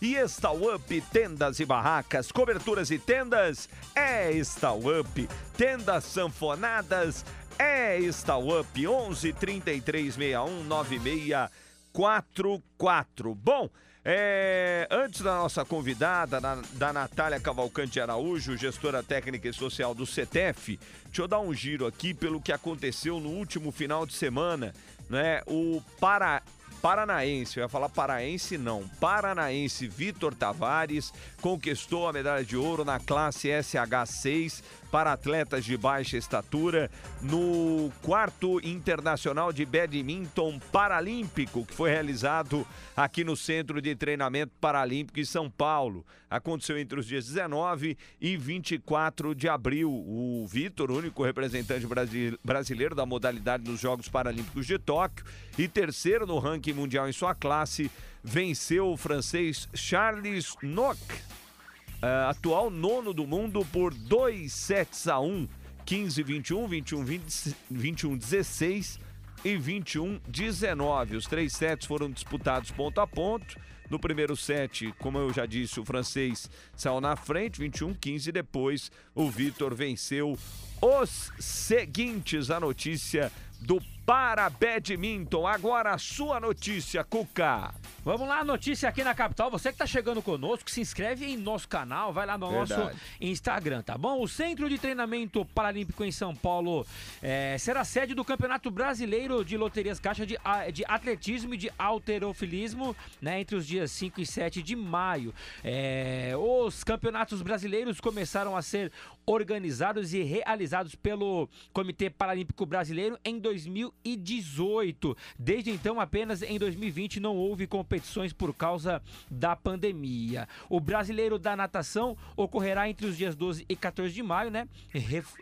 e Up Tendas e Barracas, coberturas e tendas é Up. Tendas sanfonadas é Up 11 33 61 96 44. Bom, é, antes da nossa convidada, da, Natália Cavalcante Araújo, gestora técnica e social do CETEF, deixa eu dar um giro aqui pelo que aconteceu no último final de semana. Né? O para, paranaense, eu ia falar paraense não, paranaense Vitor Tavares conquistou a medalha de ouro na classe SH6 para atletas de baixa estatura no quarto internacional de badminton paralímpico que foi realizado aqui no Centro de Treinamento Paralímpico em São Paulo. Aconteceu entre os dias 19 e 24 de abril. O Vitor, único representante brasileiro da modalidade nos Jogos Paralímpicos de Tóquio e terceiro no ranking mundial em sua classe, venceu o francês Charles Nock uh, atual nono do mundo por 2 sets a 1, 15 21, 21 20, 21 16 e 21 19. Os três sets foram disputados ponto a ponto. No primeiro set, como eu já disse, o francês saiu na frente, 21-15. Depois, o Vitor venceu os seguintes. A notícia do para Badminton. Agora a sua notícia, Cuca. Vamos lá, notícia aqui na capital. Você que está chegando conosco, se inscreve em nosso canal, vai lá no Verdade. nosso Instagram, tá bom? O Centro de Treinamento Paralímpico em São Paulo é, será sede do Campeonato Brasileiro de Loterias Caixa de, de Atletismo e de Alterofilismo, né? Entre os dias 5 e 7 de maio. É, os campeonatos brasileiros começaram a ser organizados e realizados pelo Comitê Paralímpico Brasileiro em 2018. Desde então, apenas em 2020 não houve competições por causa da pandemia. O Brasileiro da Natação ocorrerá entre os dias 12 e 14 de maio, né?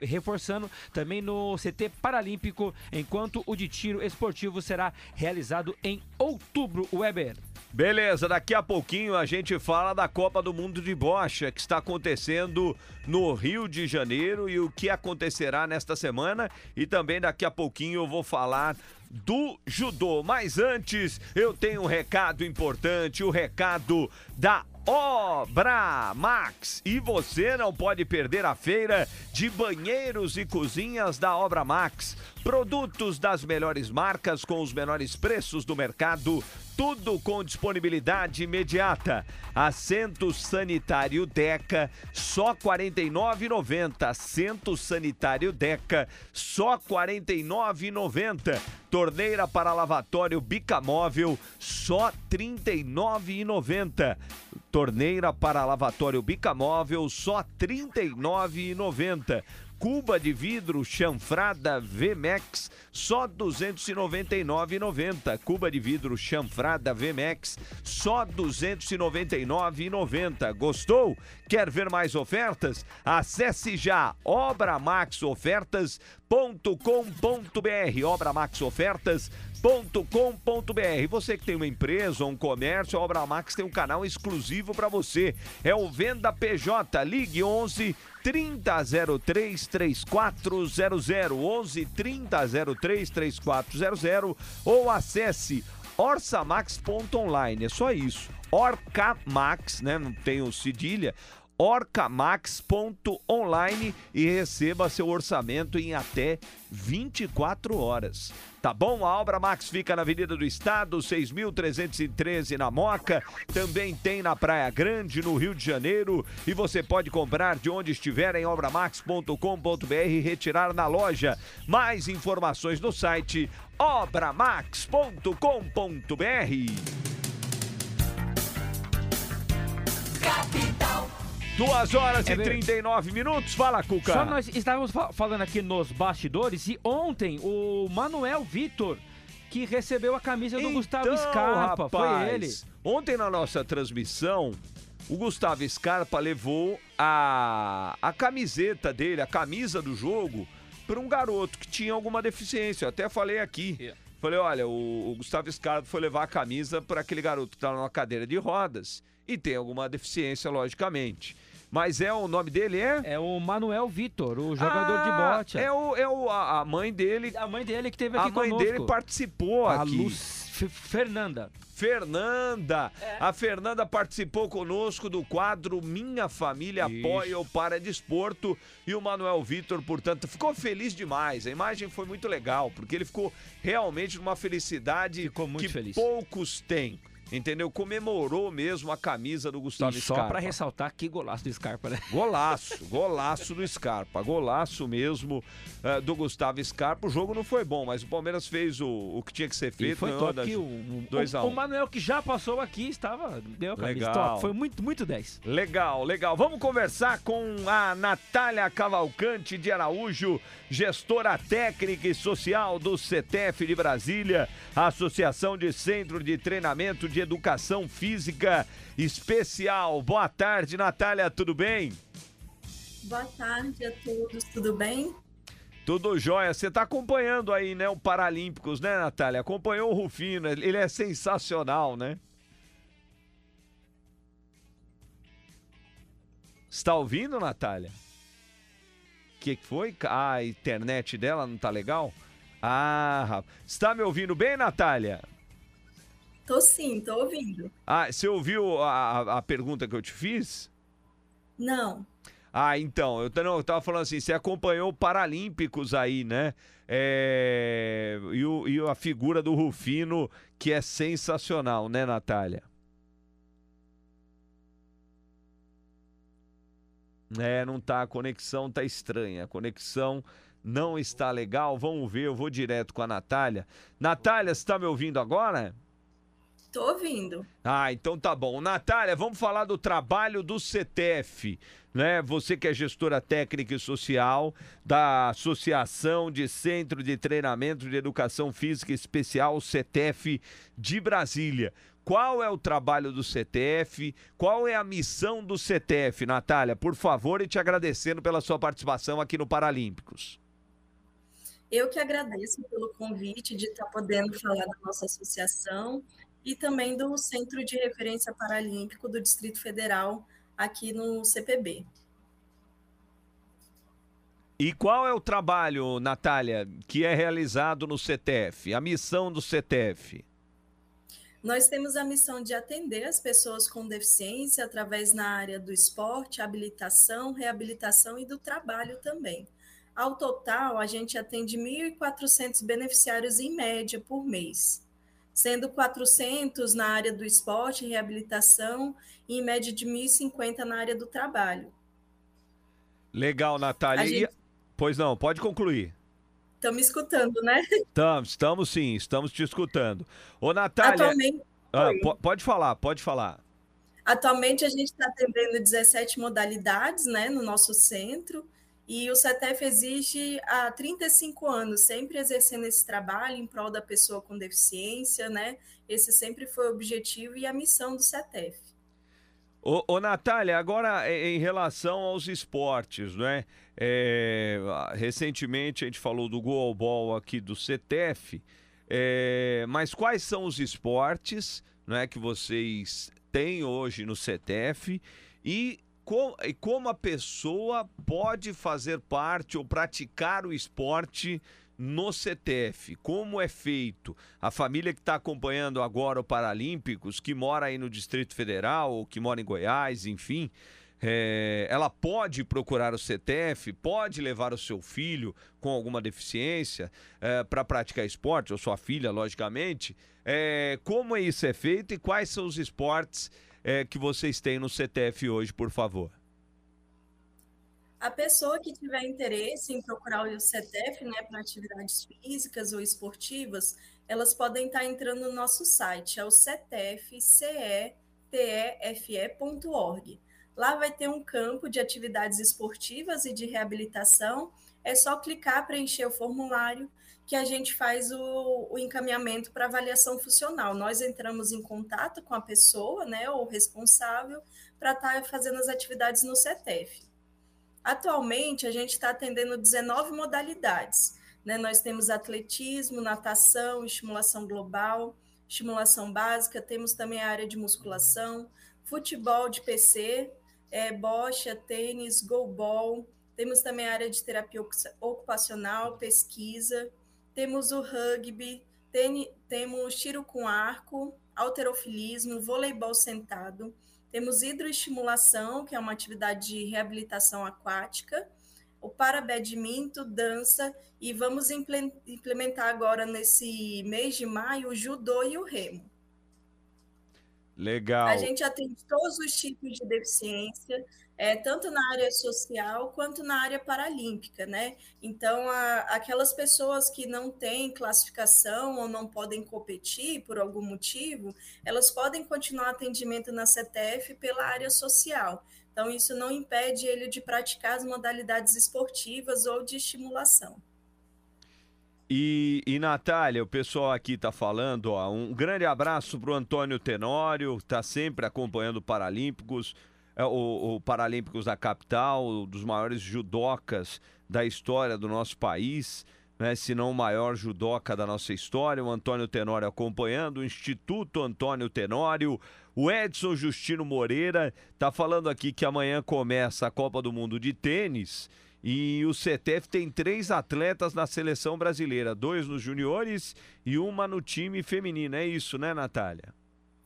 Reforçando também no CT Paralímpico, enquanto o de tiro esportivo será realizado em outubro, Weber. Beleza, daqui a pouquinho a gente fala da Copa do Mundo de Bocha que está acontecendo no Rio de Janeiro e o que acontecerá nesta semana e também daqui a pouquinho eu vou falar do judô. Mas antes, eu tenho um recado importante, o recado da Obra Max. E você não pode perder a feira de banheiros e cozinhas da Obra Max. Produtos das melhores marcas com os menores preços do mercado tudo com disponibilidade imediata. Assento sanitário Deca, só R$ 49,90. Assento sanitário Deca, só R$ 49,90. Torneira para lavatório Bicamóvel, só R$ 39,90. Torneira para lavatório Bicamóvel, só R$ 39,90. Cuba de vidro chanfrada VMAX, só R$ 299,90. Cuba de vidro chanfrada VMAX, só R$ 299,90. Gostou? Quer ver mais ofertas? Acesse já obramaxofertas.com.br. Obra Max Ofertas com.br. Você que tem uma empresa ou um comércio, a Obra Max tem um canal exclusivo para você. É o Venda PJ. Ligue 11 3003 3400 11 3003 3400 ou acesse orçamax.online. É só isso. Orcamax, né? Não tem o cedilha orcamax.online e receba seu orçamento em até 24 horas. Tá bom? A Obra Max fica na Avenida do Estado, 6.313 na Moca. Também tem na Praia Grande, no Rio de Janeiro. E você pode comprar de onde estiver em obramax.com.br e retirar na loja. Mais informações no site obramax.com.br. Duas horas É e ver- 39 minutos. Fala, Cuca. Só nós estávamos fa- falando aqui nos bastidores e ontem o Manuel Vitor, que recebeu a camisa do Gustavo Então, Scarpa, foi rapaz, ele. Ontem na nossa transmissão, o Gustavo Scarpa levou a, a camiseta dele, a camisa do jogo, para um garoto que tinha alguma deficiência. Eu até falei aqui. Falei, olha, o, o Gustavo Scarpa foi levar a camisa para aquele garoto que está numa cadeira de rodas e tem alguma deficiência, logicamente. Mas é o nome dele é? É o Manuel Vitor, o jogador de Ah, bote. É, o, é o, a, a mãe dele. A mãe dele que teve A aqui mãe conosco. dele participou a aqui. Luz F- Fernanda. Fernanda. É. A Fernanda participou conosco do quadro Minha Família Isso. Apoia o Paradesporto e o Manuel Vitor, portanto, ficou feliz demais. A imagem foi muito legal, porque ele ficou realmente numa felicidade muito que feliz. poucos têm. Entendeu? Comemorou mesmo a camisa do Gustavo E só Scarpa. pra ressaltar que golaço do Scarpa, né? Golaço, golaço do Scarpa, golaço mesmo eh, do Gustavo Scarpa. O jogo não foi bom, mas o Palmeiras fez o, o que tinha que ser E feito. foi ganhou top da- que o, 2 a 1. o Manuel que já passou aqui estava deu a camisa Legal. top. Foi muito muito 10. Legal, legal. Vamos conversar com a Natália Cavalcante de Araújo, gestora técnica e social do CETEF de Brasília, Associação de Centro de Treinamento de Educação Física Especial. Boa tarde, Natália, tudo bem? Boa tarde a todos, tudo bem? Tudo jóia. Você está acompanhando aí, né, o Paralímpicos, né, Natália? Acompanhou o Rufino, ele é sensacional, né? Está ouvindo, Natália? O que, que foi? Ah, a internet dela não tá legal? Ah. Está me ouvindo bem, Natália? Tô sim, tô ouvindo. Ah, você ouviu a, a- pergunta que eu te fiz? Não, Ah, então, eu, não, eu tava falando assim, você acompanhou o Paralímpicos aí, né? É, e, o- e a figura do Rufino, que é sensacional, né, Natália? É, não tá, a conexão tá estranha, a conexão não está legal. Vamos ver, eu vou direto com a Natália. Natália, você tá me ouvindo agora? Tô ouvindo. Ah, então tá bom. Natália, vamos falar do trabalho do CETEF, né? Você que é gestora técnica e social da Associação de Centro de Treinamento de Educação Física Especial, CETEF de Brasília. Qual é o trabalho do CETEF? Qual é a missão do CETEF, Natália? Por favor, e te agradecendo pela sua participação aqui no Paralímpicos. Eu que agradeço pelo convite de estar podendo falar da nossa associação e também do Centro de Referência Paralímpico do Distrito Federal aqui no CPB. E qual é o trabalho, Natália, que é realizado no CETEF? A missão do CETEF? Nós temos a missão de atender as pessoas com deficiência através na área do esporte, habilitação, reabilitação e do trabalho também. Ao total, a gente atende 1.400 beneficiários em média por mês. Sendo 400 na área do esporte e reabilitação e em média de 1.050 na área do trabalho. Legal, Natália. E- gente- Pois não, pode concluir. Me escutando, né? Estamos, estamos sim, estamos te escutando. Ô, Natália. Atualmente, Ah, pode falar, pode falar. Atualmente a gente está atendendo 17 modalidades né, no nosso centro e o CETEF existe há 35 anos, sempre exercendo esse trabalho em prol da pessoa com deficiência, né? Esse sempre foi o objetivo e a missão do CETEF. Ô, ô Natália, agora em em relação aos esportes, né? É, recentemente a gente falou do goalball aqui do CETEF, é, mas quais são os esportes né, que vocês têm hoje no CETEF e, e como a pessoa pode fazer parte ou praticar o esporte no CTF, como é feito? A família que está acompanhando agora o Paralímpicos, que mora aí no Distrito Federal, ou que mora em Goiás, enfim, é, ela pode procurar o CTF, pode levar o seu filho com alguma deficiência para praticar esporte, ou sua filha, logicamente. É, como isso é feito e quais são os esportes é, que vocês têm no CTF hoje, por favor? A pessoa que tiver interesse em procurar o CETEF né, para atividades físicas ou esportivas, elas podem estar entrando no nosso site, é o cetef.org. Lá vai ter um campo de atividades esportivas e de reabilitação. É só clicar, preencher o formulário que a gente faz o, o encaminhamento para avaliação funcional. Nós entramos em contato com a pessoa, né, ou responsável, para estar fazendo as atividades no CETEF. Atualmente, a gente está atendendo 19 modalidades. Né? Nós temos atletismo, natação, estimulação global, estimulação básica, temos também a área de musculação, futebol de PC, é, bocha, tênis, goalball, temos também a área de terapia ocu- ocupacional, pesquisa, temos o rugby, teni- temos tiro com arco, alterofilismo, voleibol sentado, temos hidroestimulação, que é uma atividade de reabilitação aquática, o parabadminton, dança, e vamos imple- implementar agora nesse mês de maio o judô e o remo. Legal. A gente atende todos os tipos de deficiência, é, tanto na área social quanto na área paralímpica, né? Então, a- aquelas pessoas que não têm classificação ou não podem competir por algum motivo, elas podem continuar atendimento na CETEF pela área social. Então, isso não impede ele de praticar as modalidades esportivas ou de estimulação. E, e Natália, o pessoal aqui tá falando, ó, um grande abraço pro Antônio Tenório, tá sempre acompanhando o Paralímpicos, o, o Paralímpicos da capital, um dos maiores judocas da história do nosso país, né, se não o maior judoca da nossa história, o Antônio Tenório acompanhando, o Instituto Antônio Tenório, o Edson Justino Moreira tá falando aqui que amanhã começa a Copa do Mundo de Tênis e o CETEF tem três atletas na seleção brasileira, dois nos juniores e uma no time feminino. É isso, né, Natália?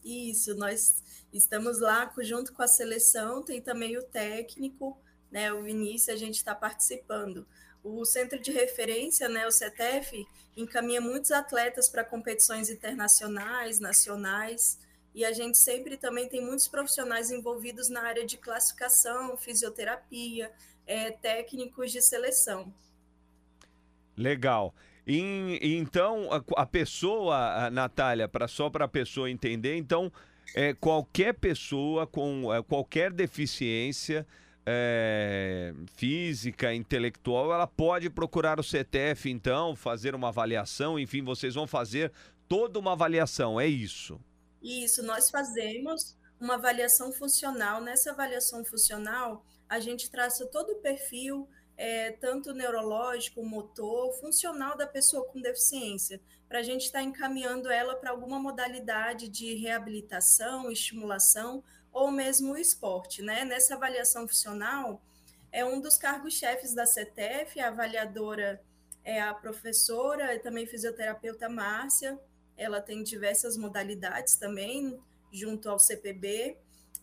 Isso, nós estamos lá junto com a seleção, tem também o técnico, né, o Vinícius, a gente está participando. O centro de referência, né, o CETEF, encaminha muitos atletas para competições internacionais, nacionais, e a gente sempre também tem muitos profissionais envolvidos na área de classificação, fisioterapia, eh, técnicos de seleção. Legal. E, então, a, a pessoa, a Natália, pra, só para a pessoa entender, então, é, qualquer pessoa com é, qualquer deficiência é, física, intelectual, ela pode procurar o CTF, então, fazer uma avaliação, enfim, vocês vão fazer toda uma avaliação, é isso? Isso, nós fazemos uma avaliação funcional. Nessa avaliação funcional, a gente traça todo o perfil, eh, tanto neurológico, motor, funcional da pessoa com deficiência, para a gente estar encaminhando ela para alguma modalidade de reabilitação, estimulação ou mesmo o esporte. Né? Nessa avaliação funcional, é um dos cargos-chefes da CETEF, a avaliadora é a professora e também fisioterapeuta Márcia, ela tem diversas modalidades também, junto ao CPB.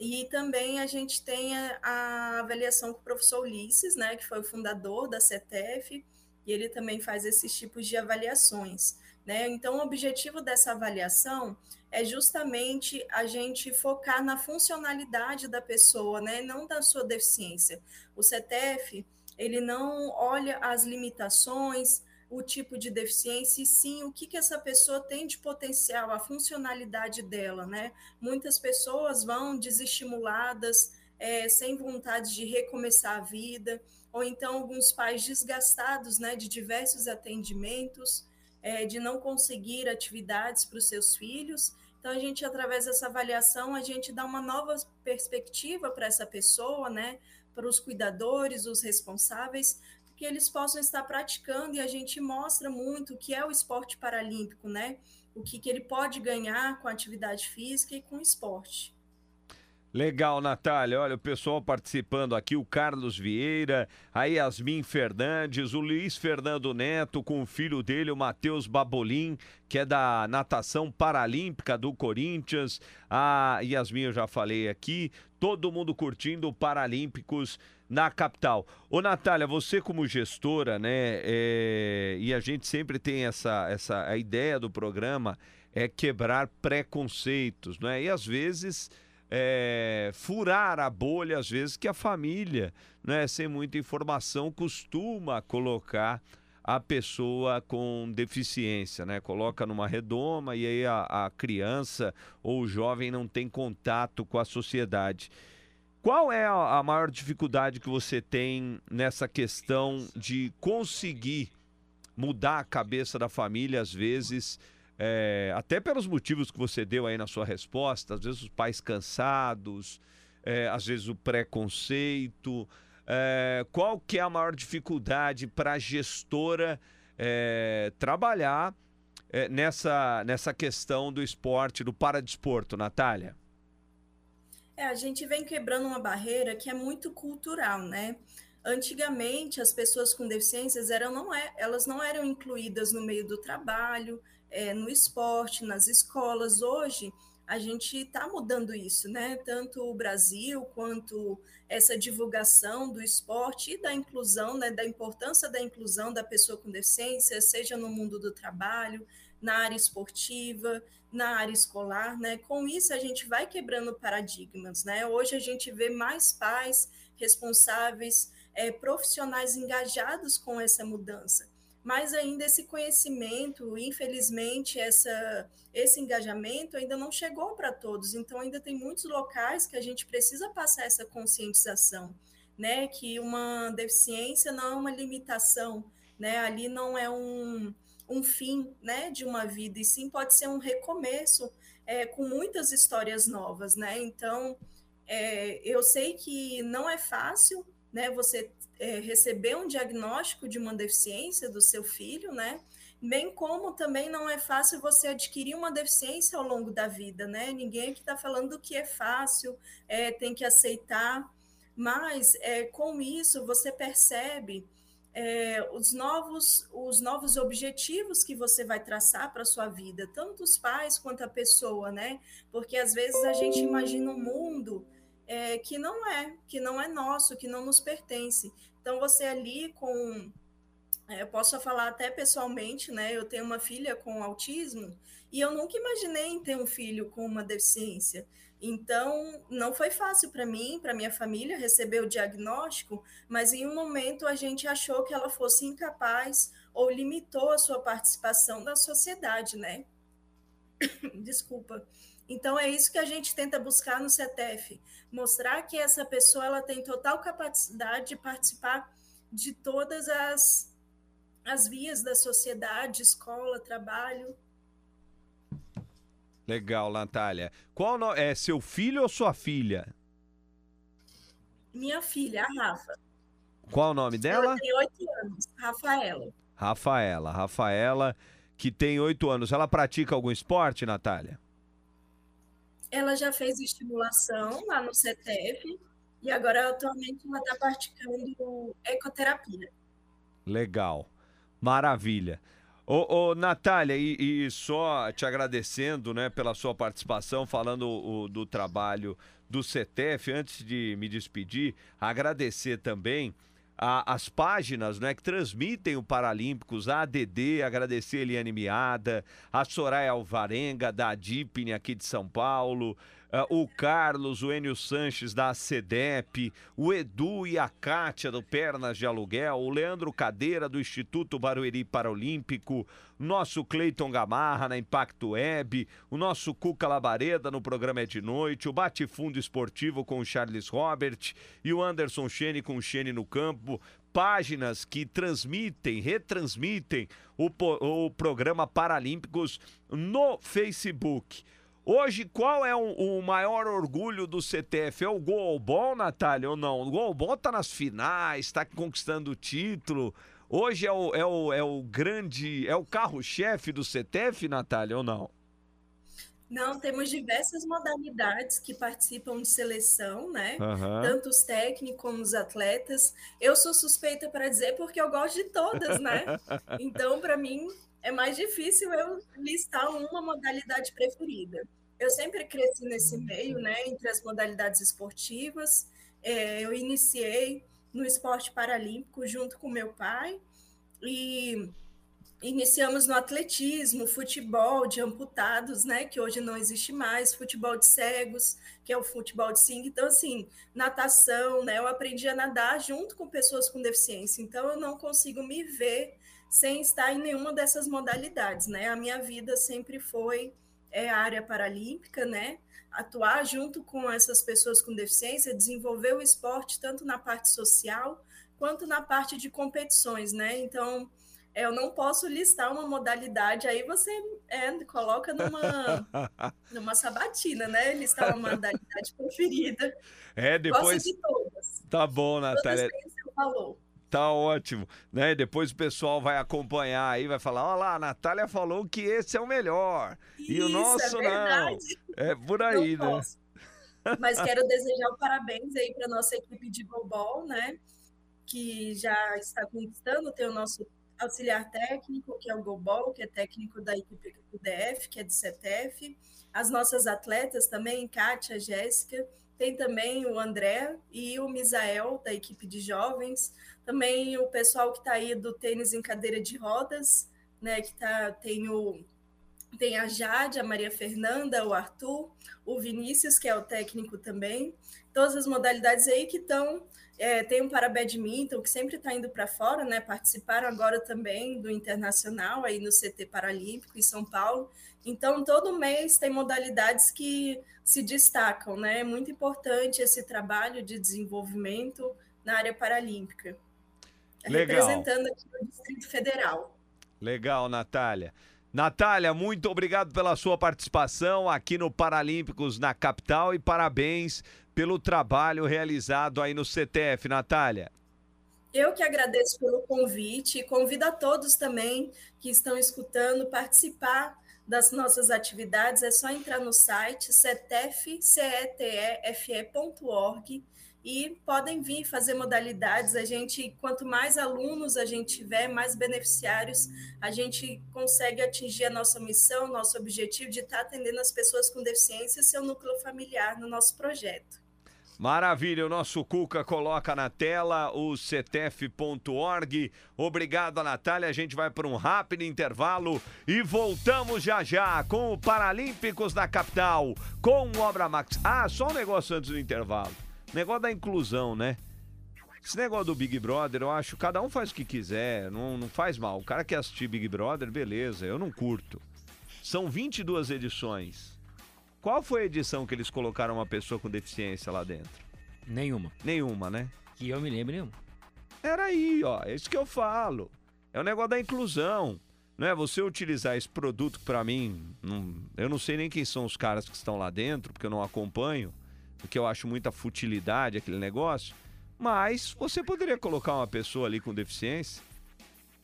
E também a gente tem a, a avaliação com o professor Ulisses, né, que foi o fundador da CETEF, e ele também faz esses tipos de avaliações. Né? Então, o objetivo dessa avaliação é justamente a gente focar na funcionalidade da pessoa, né? não da sua deficiência. O CTF ele não olha as limitações, o tipo de deficiência, e sim o que, que essa pessoa tem de potencial, a funcionalidade dela, né? Muitas pessoas vão desestimuladas, é, sem vontade de recomeçar a vida, ou então alguns pais desgastados, né, de diversos atendimentos, é, de não conseguir atividades para os seus filhos. Então, a gente, através dessa avaliação, a gente dá uma nova perspectiva para essa pessoa, né, para os cuidadores, os responsáveis, que eles possam estar praticando e a gente mostra muito o que é o esporte paralímpico, né? O que, que ele pode ganhar com atividade física e com esporte. Legal, Natália. Olha, o pessoal participando aqui, o Carlos Vieira, a Yasmin Fernandes, o Luiz Fernando Neto com o filho dele, o Matheus Babolim, que é da natação paralímpica do Corinthians. A Yasmin, eu já falei aqui. Todo mundo curtindo o Paralímpicos na capital. Ô, Natália, você como gestora, né? É... E a gente sempre tem essa, essa a ideia do programa é quebrar preconceitos, né? E às vezes é, furar a bolha, às vezes, que a família, né, sem muita informação, costuma colocar a pessoa com deficiência, né? Coloca numa redoma e aí a, a criança ou o jovem não tem contato com a sociedade. Qual é a, maior dificuldade que você tem nessa questão de conseguir mudar a cabeça da família, às vezes, é, até pelos motivos que você deu aí na sua resposta, às vezes os pais cansados, é, às vezes o preconceito. É, qual que é a maior dificuldade para a gestora é, trabalhar é, nessa, nessa questão do esporte, do paradesporto, Natália? É, a gente vem quebrando uma barreira que é muito cultural, né? Antigamente, as pessoas com deficiências eram, não é, elas não eram incluídas no meio do trabalho, no esporte, nas escolas. Hoje, a gente está mudando isso, né? Tanto o Brasil quanto essa divulgação do esporte e da inclusão, né? Da importância da inclusão da pessoa com deficiência, seja no mundo do trabalho, na área esportiva, na área escolar, né? Com isso a gente vai quebrando paradigmas, né? Hoje a gente vê mais pais responsáveis, é, profissionais engajados com essa mudança mas ainda esse conhecimento, infelizmente, essa, esse engajamento ainda não chegou para todos. Então, ainda tem muitos locais que a gente precisa passar essa conscientização, né? Que uma deficiência não é uma limitação, né? Ali não é um, um fim, né? De uma vida, e sim pode ser um recomeço é, com muitas histórias novas, né? Então, é, eu sei que não é fácil, né? Você é, receber um diagnóstico de uma deficiência do seu filho, né? Bem como também não é fácil você adquirir uma deficiência ao longo da vida, né? Ninguém aqui está falando que é fácil, é, tem que aceitar, mas é, com isso você percebe é, os, novos, os novos objetivos que você vai traçar para a sua vida, tanto os pais quanto a pessoa, né? Porque às vezes a gente imagina um mundo é, que não é, que não é nosso, que não nos pertence. Então, você ali com. É, eu posso falar até pessoalmente, né? Eu tenho uma filha com autismo e eu nunca imaginei em ter um filho com uma deficiência. Então, não foi fácil para mim, para minha família, receber o diagnóstico, mas em um momento a gente achou que ela fosse incapaz ou limitou a sua participação na sociedade, né? Desculpa. Então é isso que a gente tenta buscar no CETEF, mostrar que essa pessoa ela tem total capacidade de participar de todas as, as vias da sociedade, escola, trabalho. Legal, Natália. Qual no... é seu filho ou sua filha? Minha filha, a Rafa. Qual o nome dela? Ela tem oito anos, Rafaela. Rafaela, Rafaela, que tem oito anos. Ela pratica algum esporte, Natália? Ela já fez estimulação lá no CTF e agora atualmente ela está praticando ecoterapia. Legal, maravilha. Ô, ô Natália, e, e, só te agradecendo né, pela sua participação, falando o, do trabalho do CETEF, antes de me despedir, agradecer também a- as páginas né, que transmitem o Paralímpicos, a ADD, agradecer a Eliane Miada, a Soraya Alvarenga, da Adipne aqui de São Paulo, o Carlos, o Enio Sanches da CEDEP, o Edu e a Kátia do Pernas de Aluguel, o Leandro Cadeira do Instituto Barueri Paralímpico, nosso Cleiton Gamarra na Impacto Web, o nosso Cuca Labareda no programa É de Noite, o Bate Fundo Esportivo com o Charles Robert e o Anderson Chene com o Chene no Campo. Páginas que transmitem, retransmitem o, o programa Paralímpicos no Facebook. Hoje, qual é o, o maior orgulho do CTF? É o Golbol, Natália, ou não? O Golbol tá nas finais, tá conquistando o título. Hoje é o, é o, é o grande, é o carro-chefe do CTF, Natália, ou não? Não, temos diversas modalidades que participam de seleção, né? Aham. Tanto os técnicos como os atletas. Eu sou suspeita para dizer porque eu gosto de todas, né? Então, para mim, é mais difícil eu listar uma modalidade preferida. Eu sempre cresci nesse meio, né? Entre as modalidades esportivas. É, eu iniciei no esporte paralímpico junto com meu pai e iniciamos no atletismo, futebol de amputados, né, que hoje não existe mais, futebol de cegos, que é o futebol de sim. Então, assim, natação, né, eu aprendi a nadar junto com pessoas com deficiência. Então, eu não consigo me ver sem estar em nenhuma dessas modalidades, né? A minha vida sempre foi é, a área paralímpica, né? Atuar junto com essas pessoas com deficiência, desenvolver o esporte tanto na parte social quanto na parte de competições, né? Então, eu não posso listar uma modalidade, aí você é, coloca numa, numa sabatina, né? Listar uma modalidade preferida. É, depois. Gosto de todas. Tá bom, Todas Natália. têm seu valor. Tá ótimo, né? Depois o pessoal vai acompanhar aí, vai falar: ó lá, a Natália falou que esse é o melhor. e o Isso, nosso é não. É por aí, Não né? posso. Mas quero desejar o parabéns aí para nossa equipe de goalball, né? Que já está conquistando, tem o nosso auxiliar técnico, que é o goalball, que é técnico da equipe do DF, que é do CETEF. As nossas atletas também, Kátia, Jéssica, tem também o André e o Misael, da equipe de jovens. Também o pessoal que está aí do tênis em cadeira de rodas, né? Que tá, tem o tem a Jade, a Maria Fernanda, o Arthur, o Vinícius, que é o técnico também. Todas as modalidades aí que estão. É, tem o Parabadminton, que sempre está indo para fora, né? Participaram agora também do Internacional, aí no CT Paralímpico em São Paulo. Então, todo mês tem modalidades que se destacam, né? É muito importante esse trabalho de desenvolvimento na área paralímpica. Legal. Representando aqui o Distrito Federal. Legal, Natália. Natália, muito obrigado pela sua participação aqui no Paralímpicos na capital e parabéns pelo trabalho realizado aí no CTF, Natália. Eu que agradeço pelo convite e convido a todos também que estão escutando participar das nossas atividades. É só entrar no site cetef.org e podem vir fazer modalidades. A gente, quanto mais alunos a gente tiver, mais beneficiários, a gente consegue atingir a nossa missão, nosso objetivo de estar atendendo as pessoas com deficiência e seu núcleo familiar no nosso projeto. Maravilha, o nosso Cuca coloca na tela o ctf.org. Obrigado, Natália. A gente vai para um rápido intervalo e voltamos já já com o Paralímpicos da capital, com o Obra Max. Ah, só um negócio antes do intervalo. Negócio da inclusão, né? Esse negócio do Big Brother, eu acho, cada um faz o que quiser, não, não faz mal. O cara quer assistir Big Brother, beleza, eu não curto. São 22 edições. Qual foi a edição que eles colocaram uma pessoa com deficiência lá dentro? Nenhuma. Nenhuma, né? Que eu me lembro nenhuma. Era aí, ó. É isso que eu falo. É o negócio da inclusão. Não é você utilizar esse produto que pra mim, não- eu não sei nem quem são os caras que estão lá dentro, porque eu não acompanho, porque eu acho muita futilidade aquele negócio. Mas você poderia colocar uma pessoa ali com deficiência,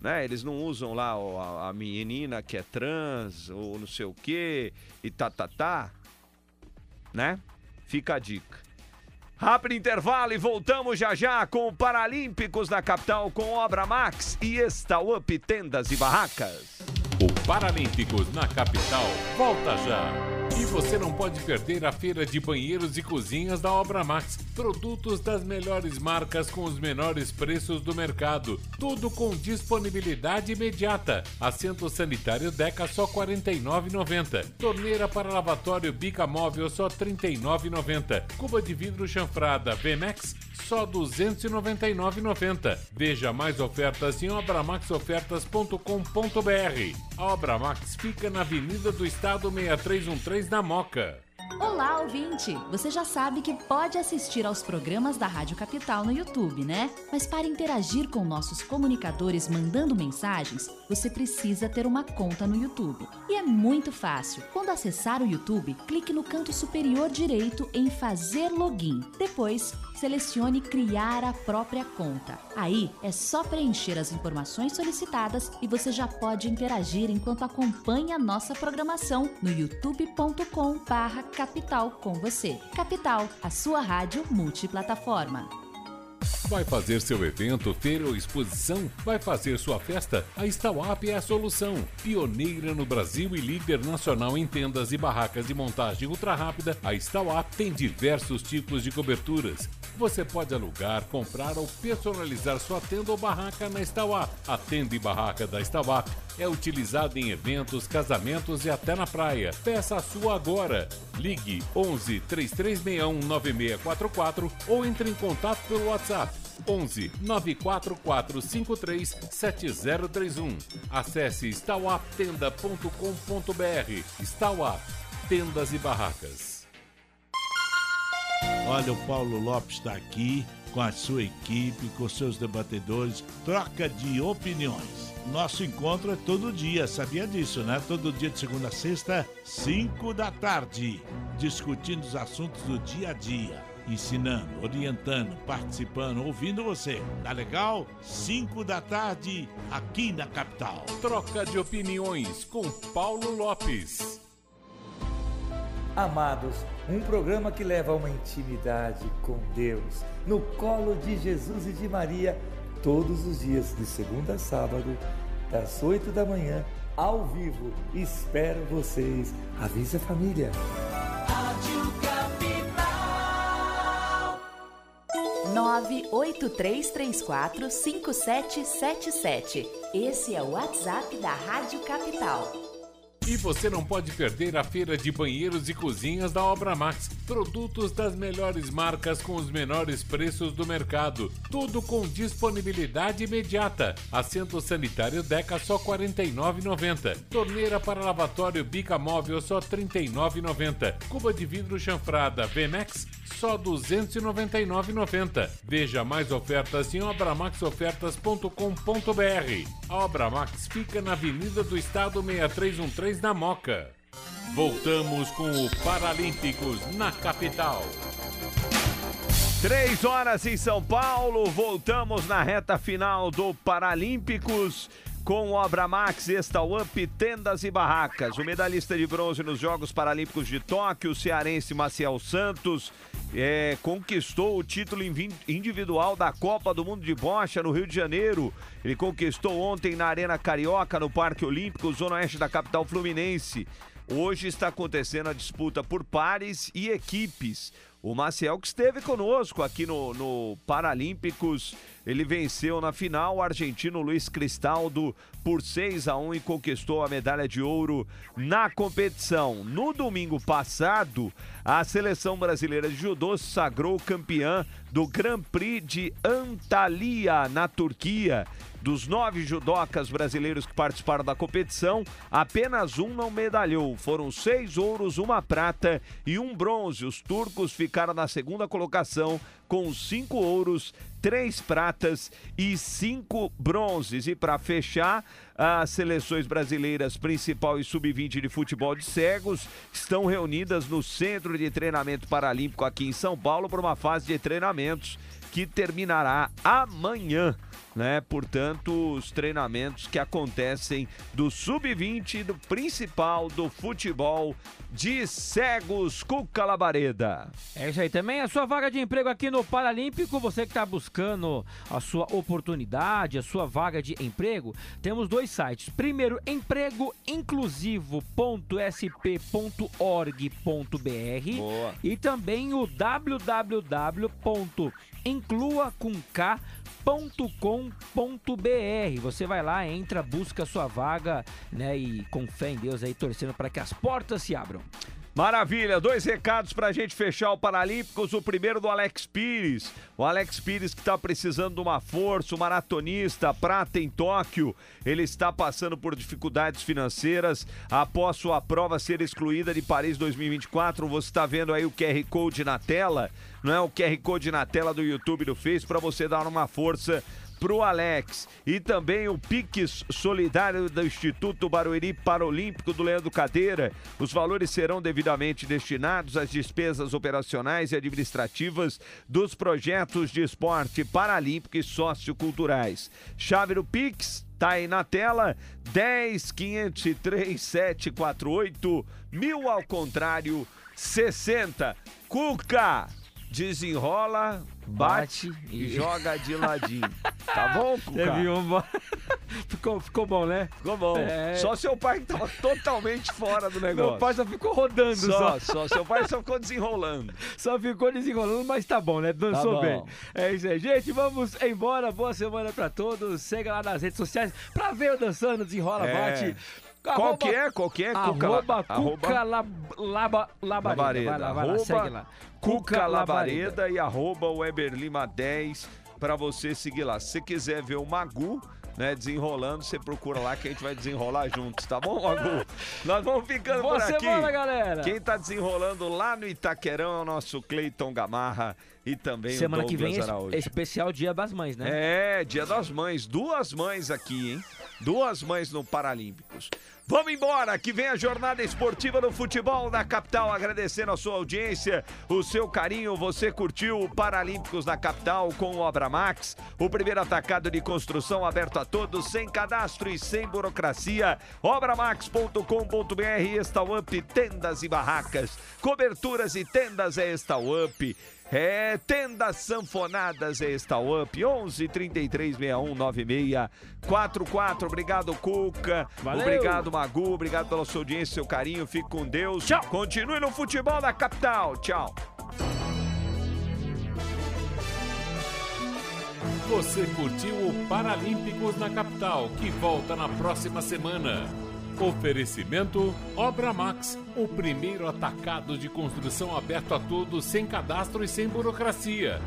né? Eles não usam lá ó, a, a menina que é trans ou não sei o quê e tá tá tá, né? Fica a dica. Rápido intervalo e voltamos já já com Paralímpicos da capital com Obra Max e Up Tendas e Barracas. O Paralímpicos na capital volta já. E você não pode perder a feira de banheiros e cozinhas da Obra Max. Produtos das melhores marcas com os menores preços do mercado. Tudo com disponibilidade imediata. Assento sanitário Deca só R$ 49,90. Torneira para lavatório Bica Móvel só R$ 39,90. Cuba de vidro chanfrada VMAX só R$ 299,90. Veja mais ofertas em obramaxofertas.com.br. A Obra Max fica na Avenida do Estado 6313 na Moca. Olá, ouvinte! Você já sabe que pode assistir aos programas da Rádio Capital no YouTube, né? Mas para interagir com nossos comunicadores mandando mensagens, você precisa ter uma conta no YouTube. E é muito fácil. Quando acessar o YouTube, clique no canto superior direito em Fazer Login. Depois, selecione Criar a própria conta. Aí é só preencher as informações solicitadas e você já pode interagir enquanto acompanha a nossa programação no youtube.com/capital com você. Capital, a sua rádio multiplataforma. Vai fazer seu evento, feira ou exposição? Vai fazer sua festa? A Stauap é a solução. Pioneira no Brasil e líder nacional em tendas e barracas de montagem ultra rápida, a Stauap tem diversos tipos de coberturas. Você pode alugar, comprar ou personalizar sua tenda ou barraca na Stauap. A tenda e barraca da Stauap é utilizada em eventos, casamentos e até na praia. Peça a sua agora. Ligue 11 3361 9644 ou entre em contato pelo WhatsApp 11 94453 7031. Acesse stauaptenda.com.br. Stauap Tendas e Barracas. Olha, o Paulo Lopes está aqui com a sua equipe, com seus debatedores, troca de opiniões. Nosso encontro é todo dia, sabia disso, né? Todo dia de segunda a sexta, 5 da tarde, discutindo os assuntos do dia a dia, ensinando, orientando, participando, ouvindo você. Tá legal? 5 da tarde, aqui na capital. Troca de opiniões com Paulo Lopes. Amados, um programa que leva a uma intimidade com Deus, no colo de Jesus e de Maria, todos os dias, de segunda a sábado, das 8 da manhã, ao vivo. Espero vocês. Avise a família. Rádio Capital. 983345777. Esse é o WhatsApp da Rádio Capital. E você não pode perder a feira de banheiros e cozinhas da Obra Max. Produtos das melhores marcas com os menores preços do mercado. Tudo com disponibilidade imediata. Assento sanitário Deca só R$ 49,90. Torneira para lavatório Bica Móvel só R$ 39,90. Cuba de vidro chanfrada VMAX só R$ 299,90. Veja mais ofertas em obramaxofertas.com.br. A Obra Max fica na Avenida do Estado 6313 na Moca. Voltamos com o Paralímpicos na capital. Três horas em São Paulo, voltamos na reta final do Paralímpicos com Obra Max, Up, Tendas e Barracas. O medalhista de bronze nos Jogos Paralímpicos de Tóquio, o cearense Maciel Santos, é, conquistou o título individual da Copa do Mundo de Bocha no Rio de Janeiro. Ele conquistou ontem na Arena Carioca, no Parque Olímpico, zona oeste da capital fluminense. Hoje está acontecendo a disputa por pares e equipes. O Maciel que esteve conosco aqui no, no Paralímpicos, ele venceu na final o argentino Luiz Cristaldo por 6 a 1 e conquistou a medalha de ouro na competição. No domingo passado, a seleção brasileira de judô sagrou campeã do Grand Prix de Antalya, na Turquia. Dos nove judocas brasileiros que participaram da competição, apenas um não medalhou. Foram seis ouros, uma prata e um bronze. Os turcos ficaram na segunda colocação com cinco ouros, três pratas e cinco bronzes. E para fechar, as seleções brasileiras principal e sub-20 de futebol de cegos estão reunidas no Centro de Treinamento Paralímpico aqui em São Paulo para uma fase de treinamentos que terminará amanhã. Né? Portanto, os treinamentos que acontecem do sub-20 e do principal do futebol de cegos Cuca Labareda. É isso aí também. A sua vaga de emprego aqui no Paralímpico, você que está buscando a sua oportunidade, a sua vaga de emprego, temos dois sites. Primeiro, empregoinclusivo.sp.org.br Boa. e também o www.incluacomk.com.br. Você vai lá, entra, busca a sua vaga, né? E com fé em Deus aí, torcendo para que as portas se abram. Maravilha, dois recados pra gente fechar o Paralímpicos. O primeiro do Alex Pires. O Alex Pires que tá precisando de uma força, o maratonista, prata em Tóquio. Ele está passando por dificuldades financeiras após sua prova ser excluída de Paris 2024. Você está vendo aí o QR Code na tela, não é? O QR Code na tela do YouTube do Face para você dar uma força pro Alex. E também o Pix Solidário do Instituto Barueri Paralímpico do Leandro Cadeira. Os valores serão devidamente destinados às despesas operacionais e administrativas dos projetos de esporte paralímpico e socioculturais. Chave do Pix Tá aí na tela, 10 503 748 mil ao contrário, 60. Cuca, desenrola, bate, Bate e e- joga de ladinho. Tá bom, Cuca? Teve uma. ficou, ficou bom, né? Ficou bom. É. Só seu pai que tava totalmente fora do negócio. Meu pai só ficou rodando só, só. só. Seu pai só ficou desenrolando. Só ficou desenrolando, mas tá bom, né? Dançou bom. bem. É isso aí. Gente, vamos embora. Boa semana pra todos. Segue lá nas redes sociais pra ver o dançando, desenrola, É. bate. Qual que é? Qual que é? Arroba Cuca La- Laba- Labareda. Vai lá, vai lá, Arroba segue lá. Cuca Labareda e arroba Weberlima 10 pra você seguir lá. Se você quiser ver o Magu, né, desenrolando, você procura lá que a gente vai desenrolar juntos, tá bom, Magu? Nós vamos ficando Boa por aqui. semana, galera. Quem tá desenrolando lá no Itaquerão é o nosso Cleiton Gamarra e também Semana o que Douglas vem é Araújo. especial Dia das Mães, né? É, Dia das Mães. Duas mães aqui, hein? Duas mães no Paralímpicos. Vamos embora, que vem a jornada esportiva do futebol da capital. Agradecendo a sua audiência, o seu carinho. Você curtiu o Paralímpicos da capital com o Obra Max, o primeiro atacado de construção aberto a todos, sem cadastro e sem burocracia. Obramax.com.br, Estaup, tendas e barracas, coberturas e tendas é Estaup. É, Tendas Sanfonadas é Estaup, 11 33 61 96 44. Obrigado, Cuca. Valeu. Obrigado, Magu. Obrigado pela sua audiência, seu carinho. Fique com Deus. Tchau. Continue no futebol da capital. Tchau. Você curtiu o Paralímpicos na capital, que volta na próxima semana. Oferecimento Obra Max, o primeiro atacado de construção aberto a todos sem cadastro e sem burocracia.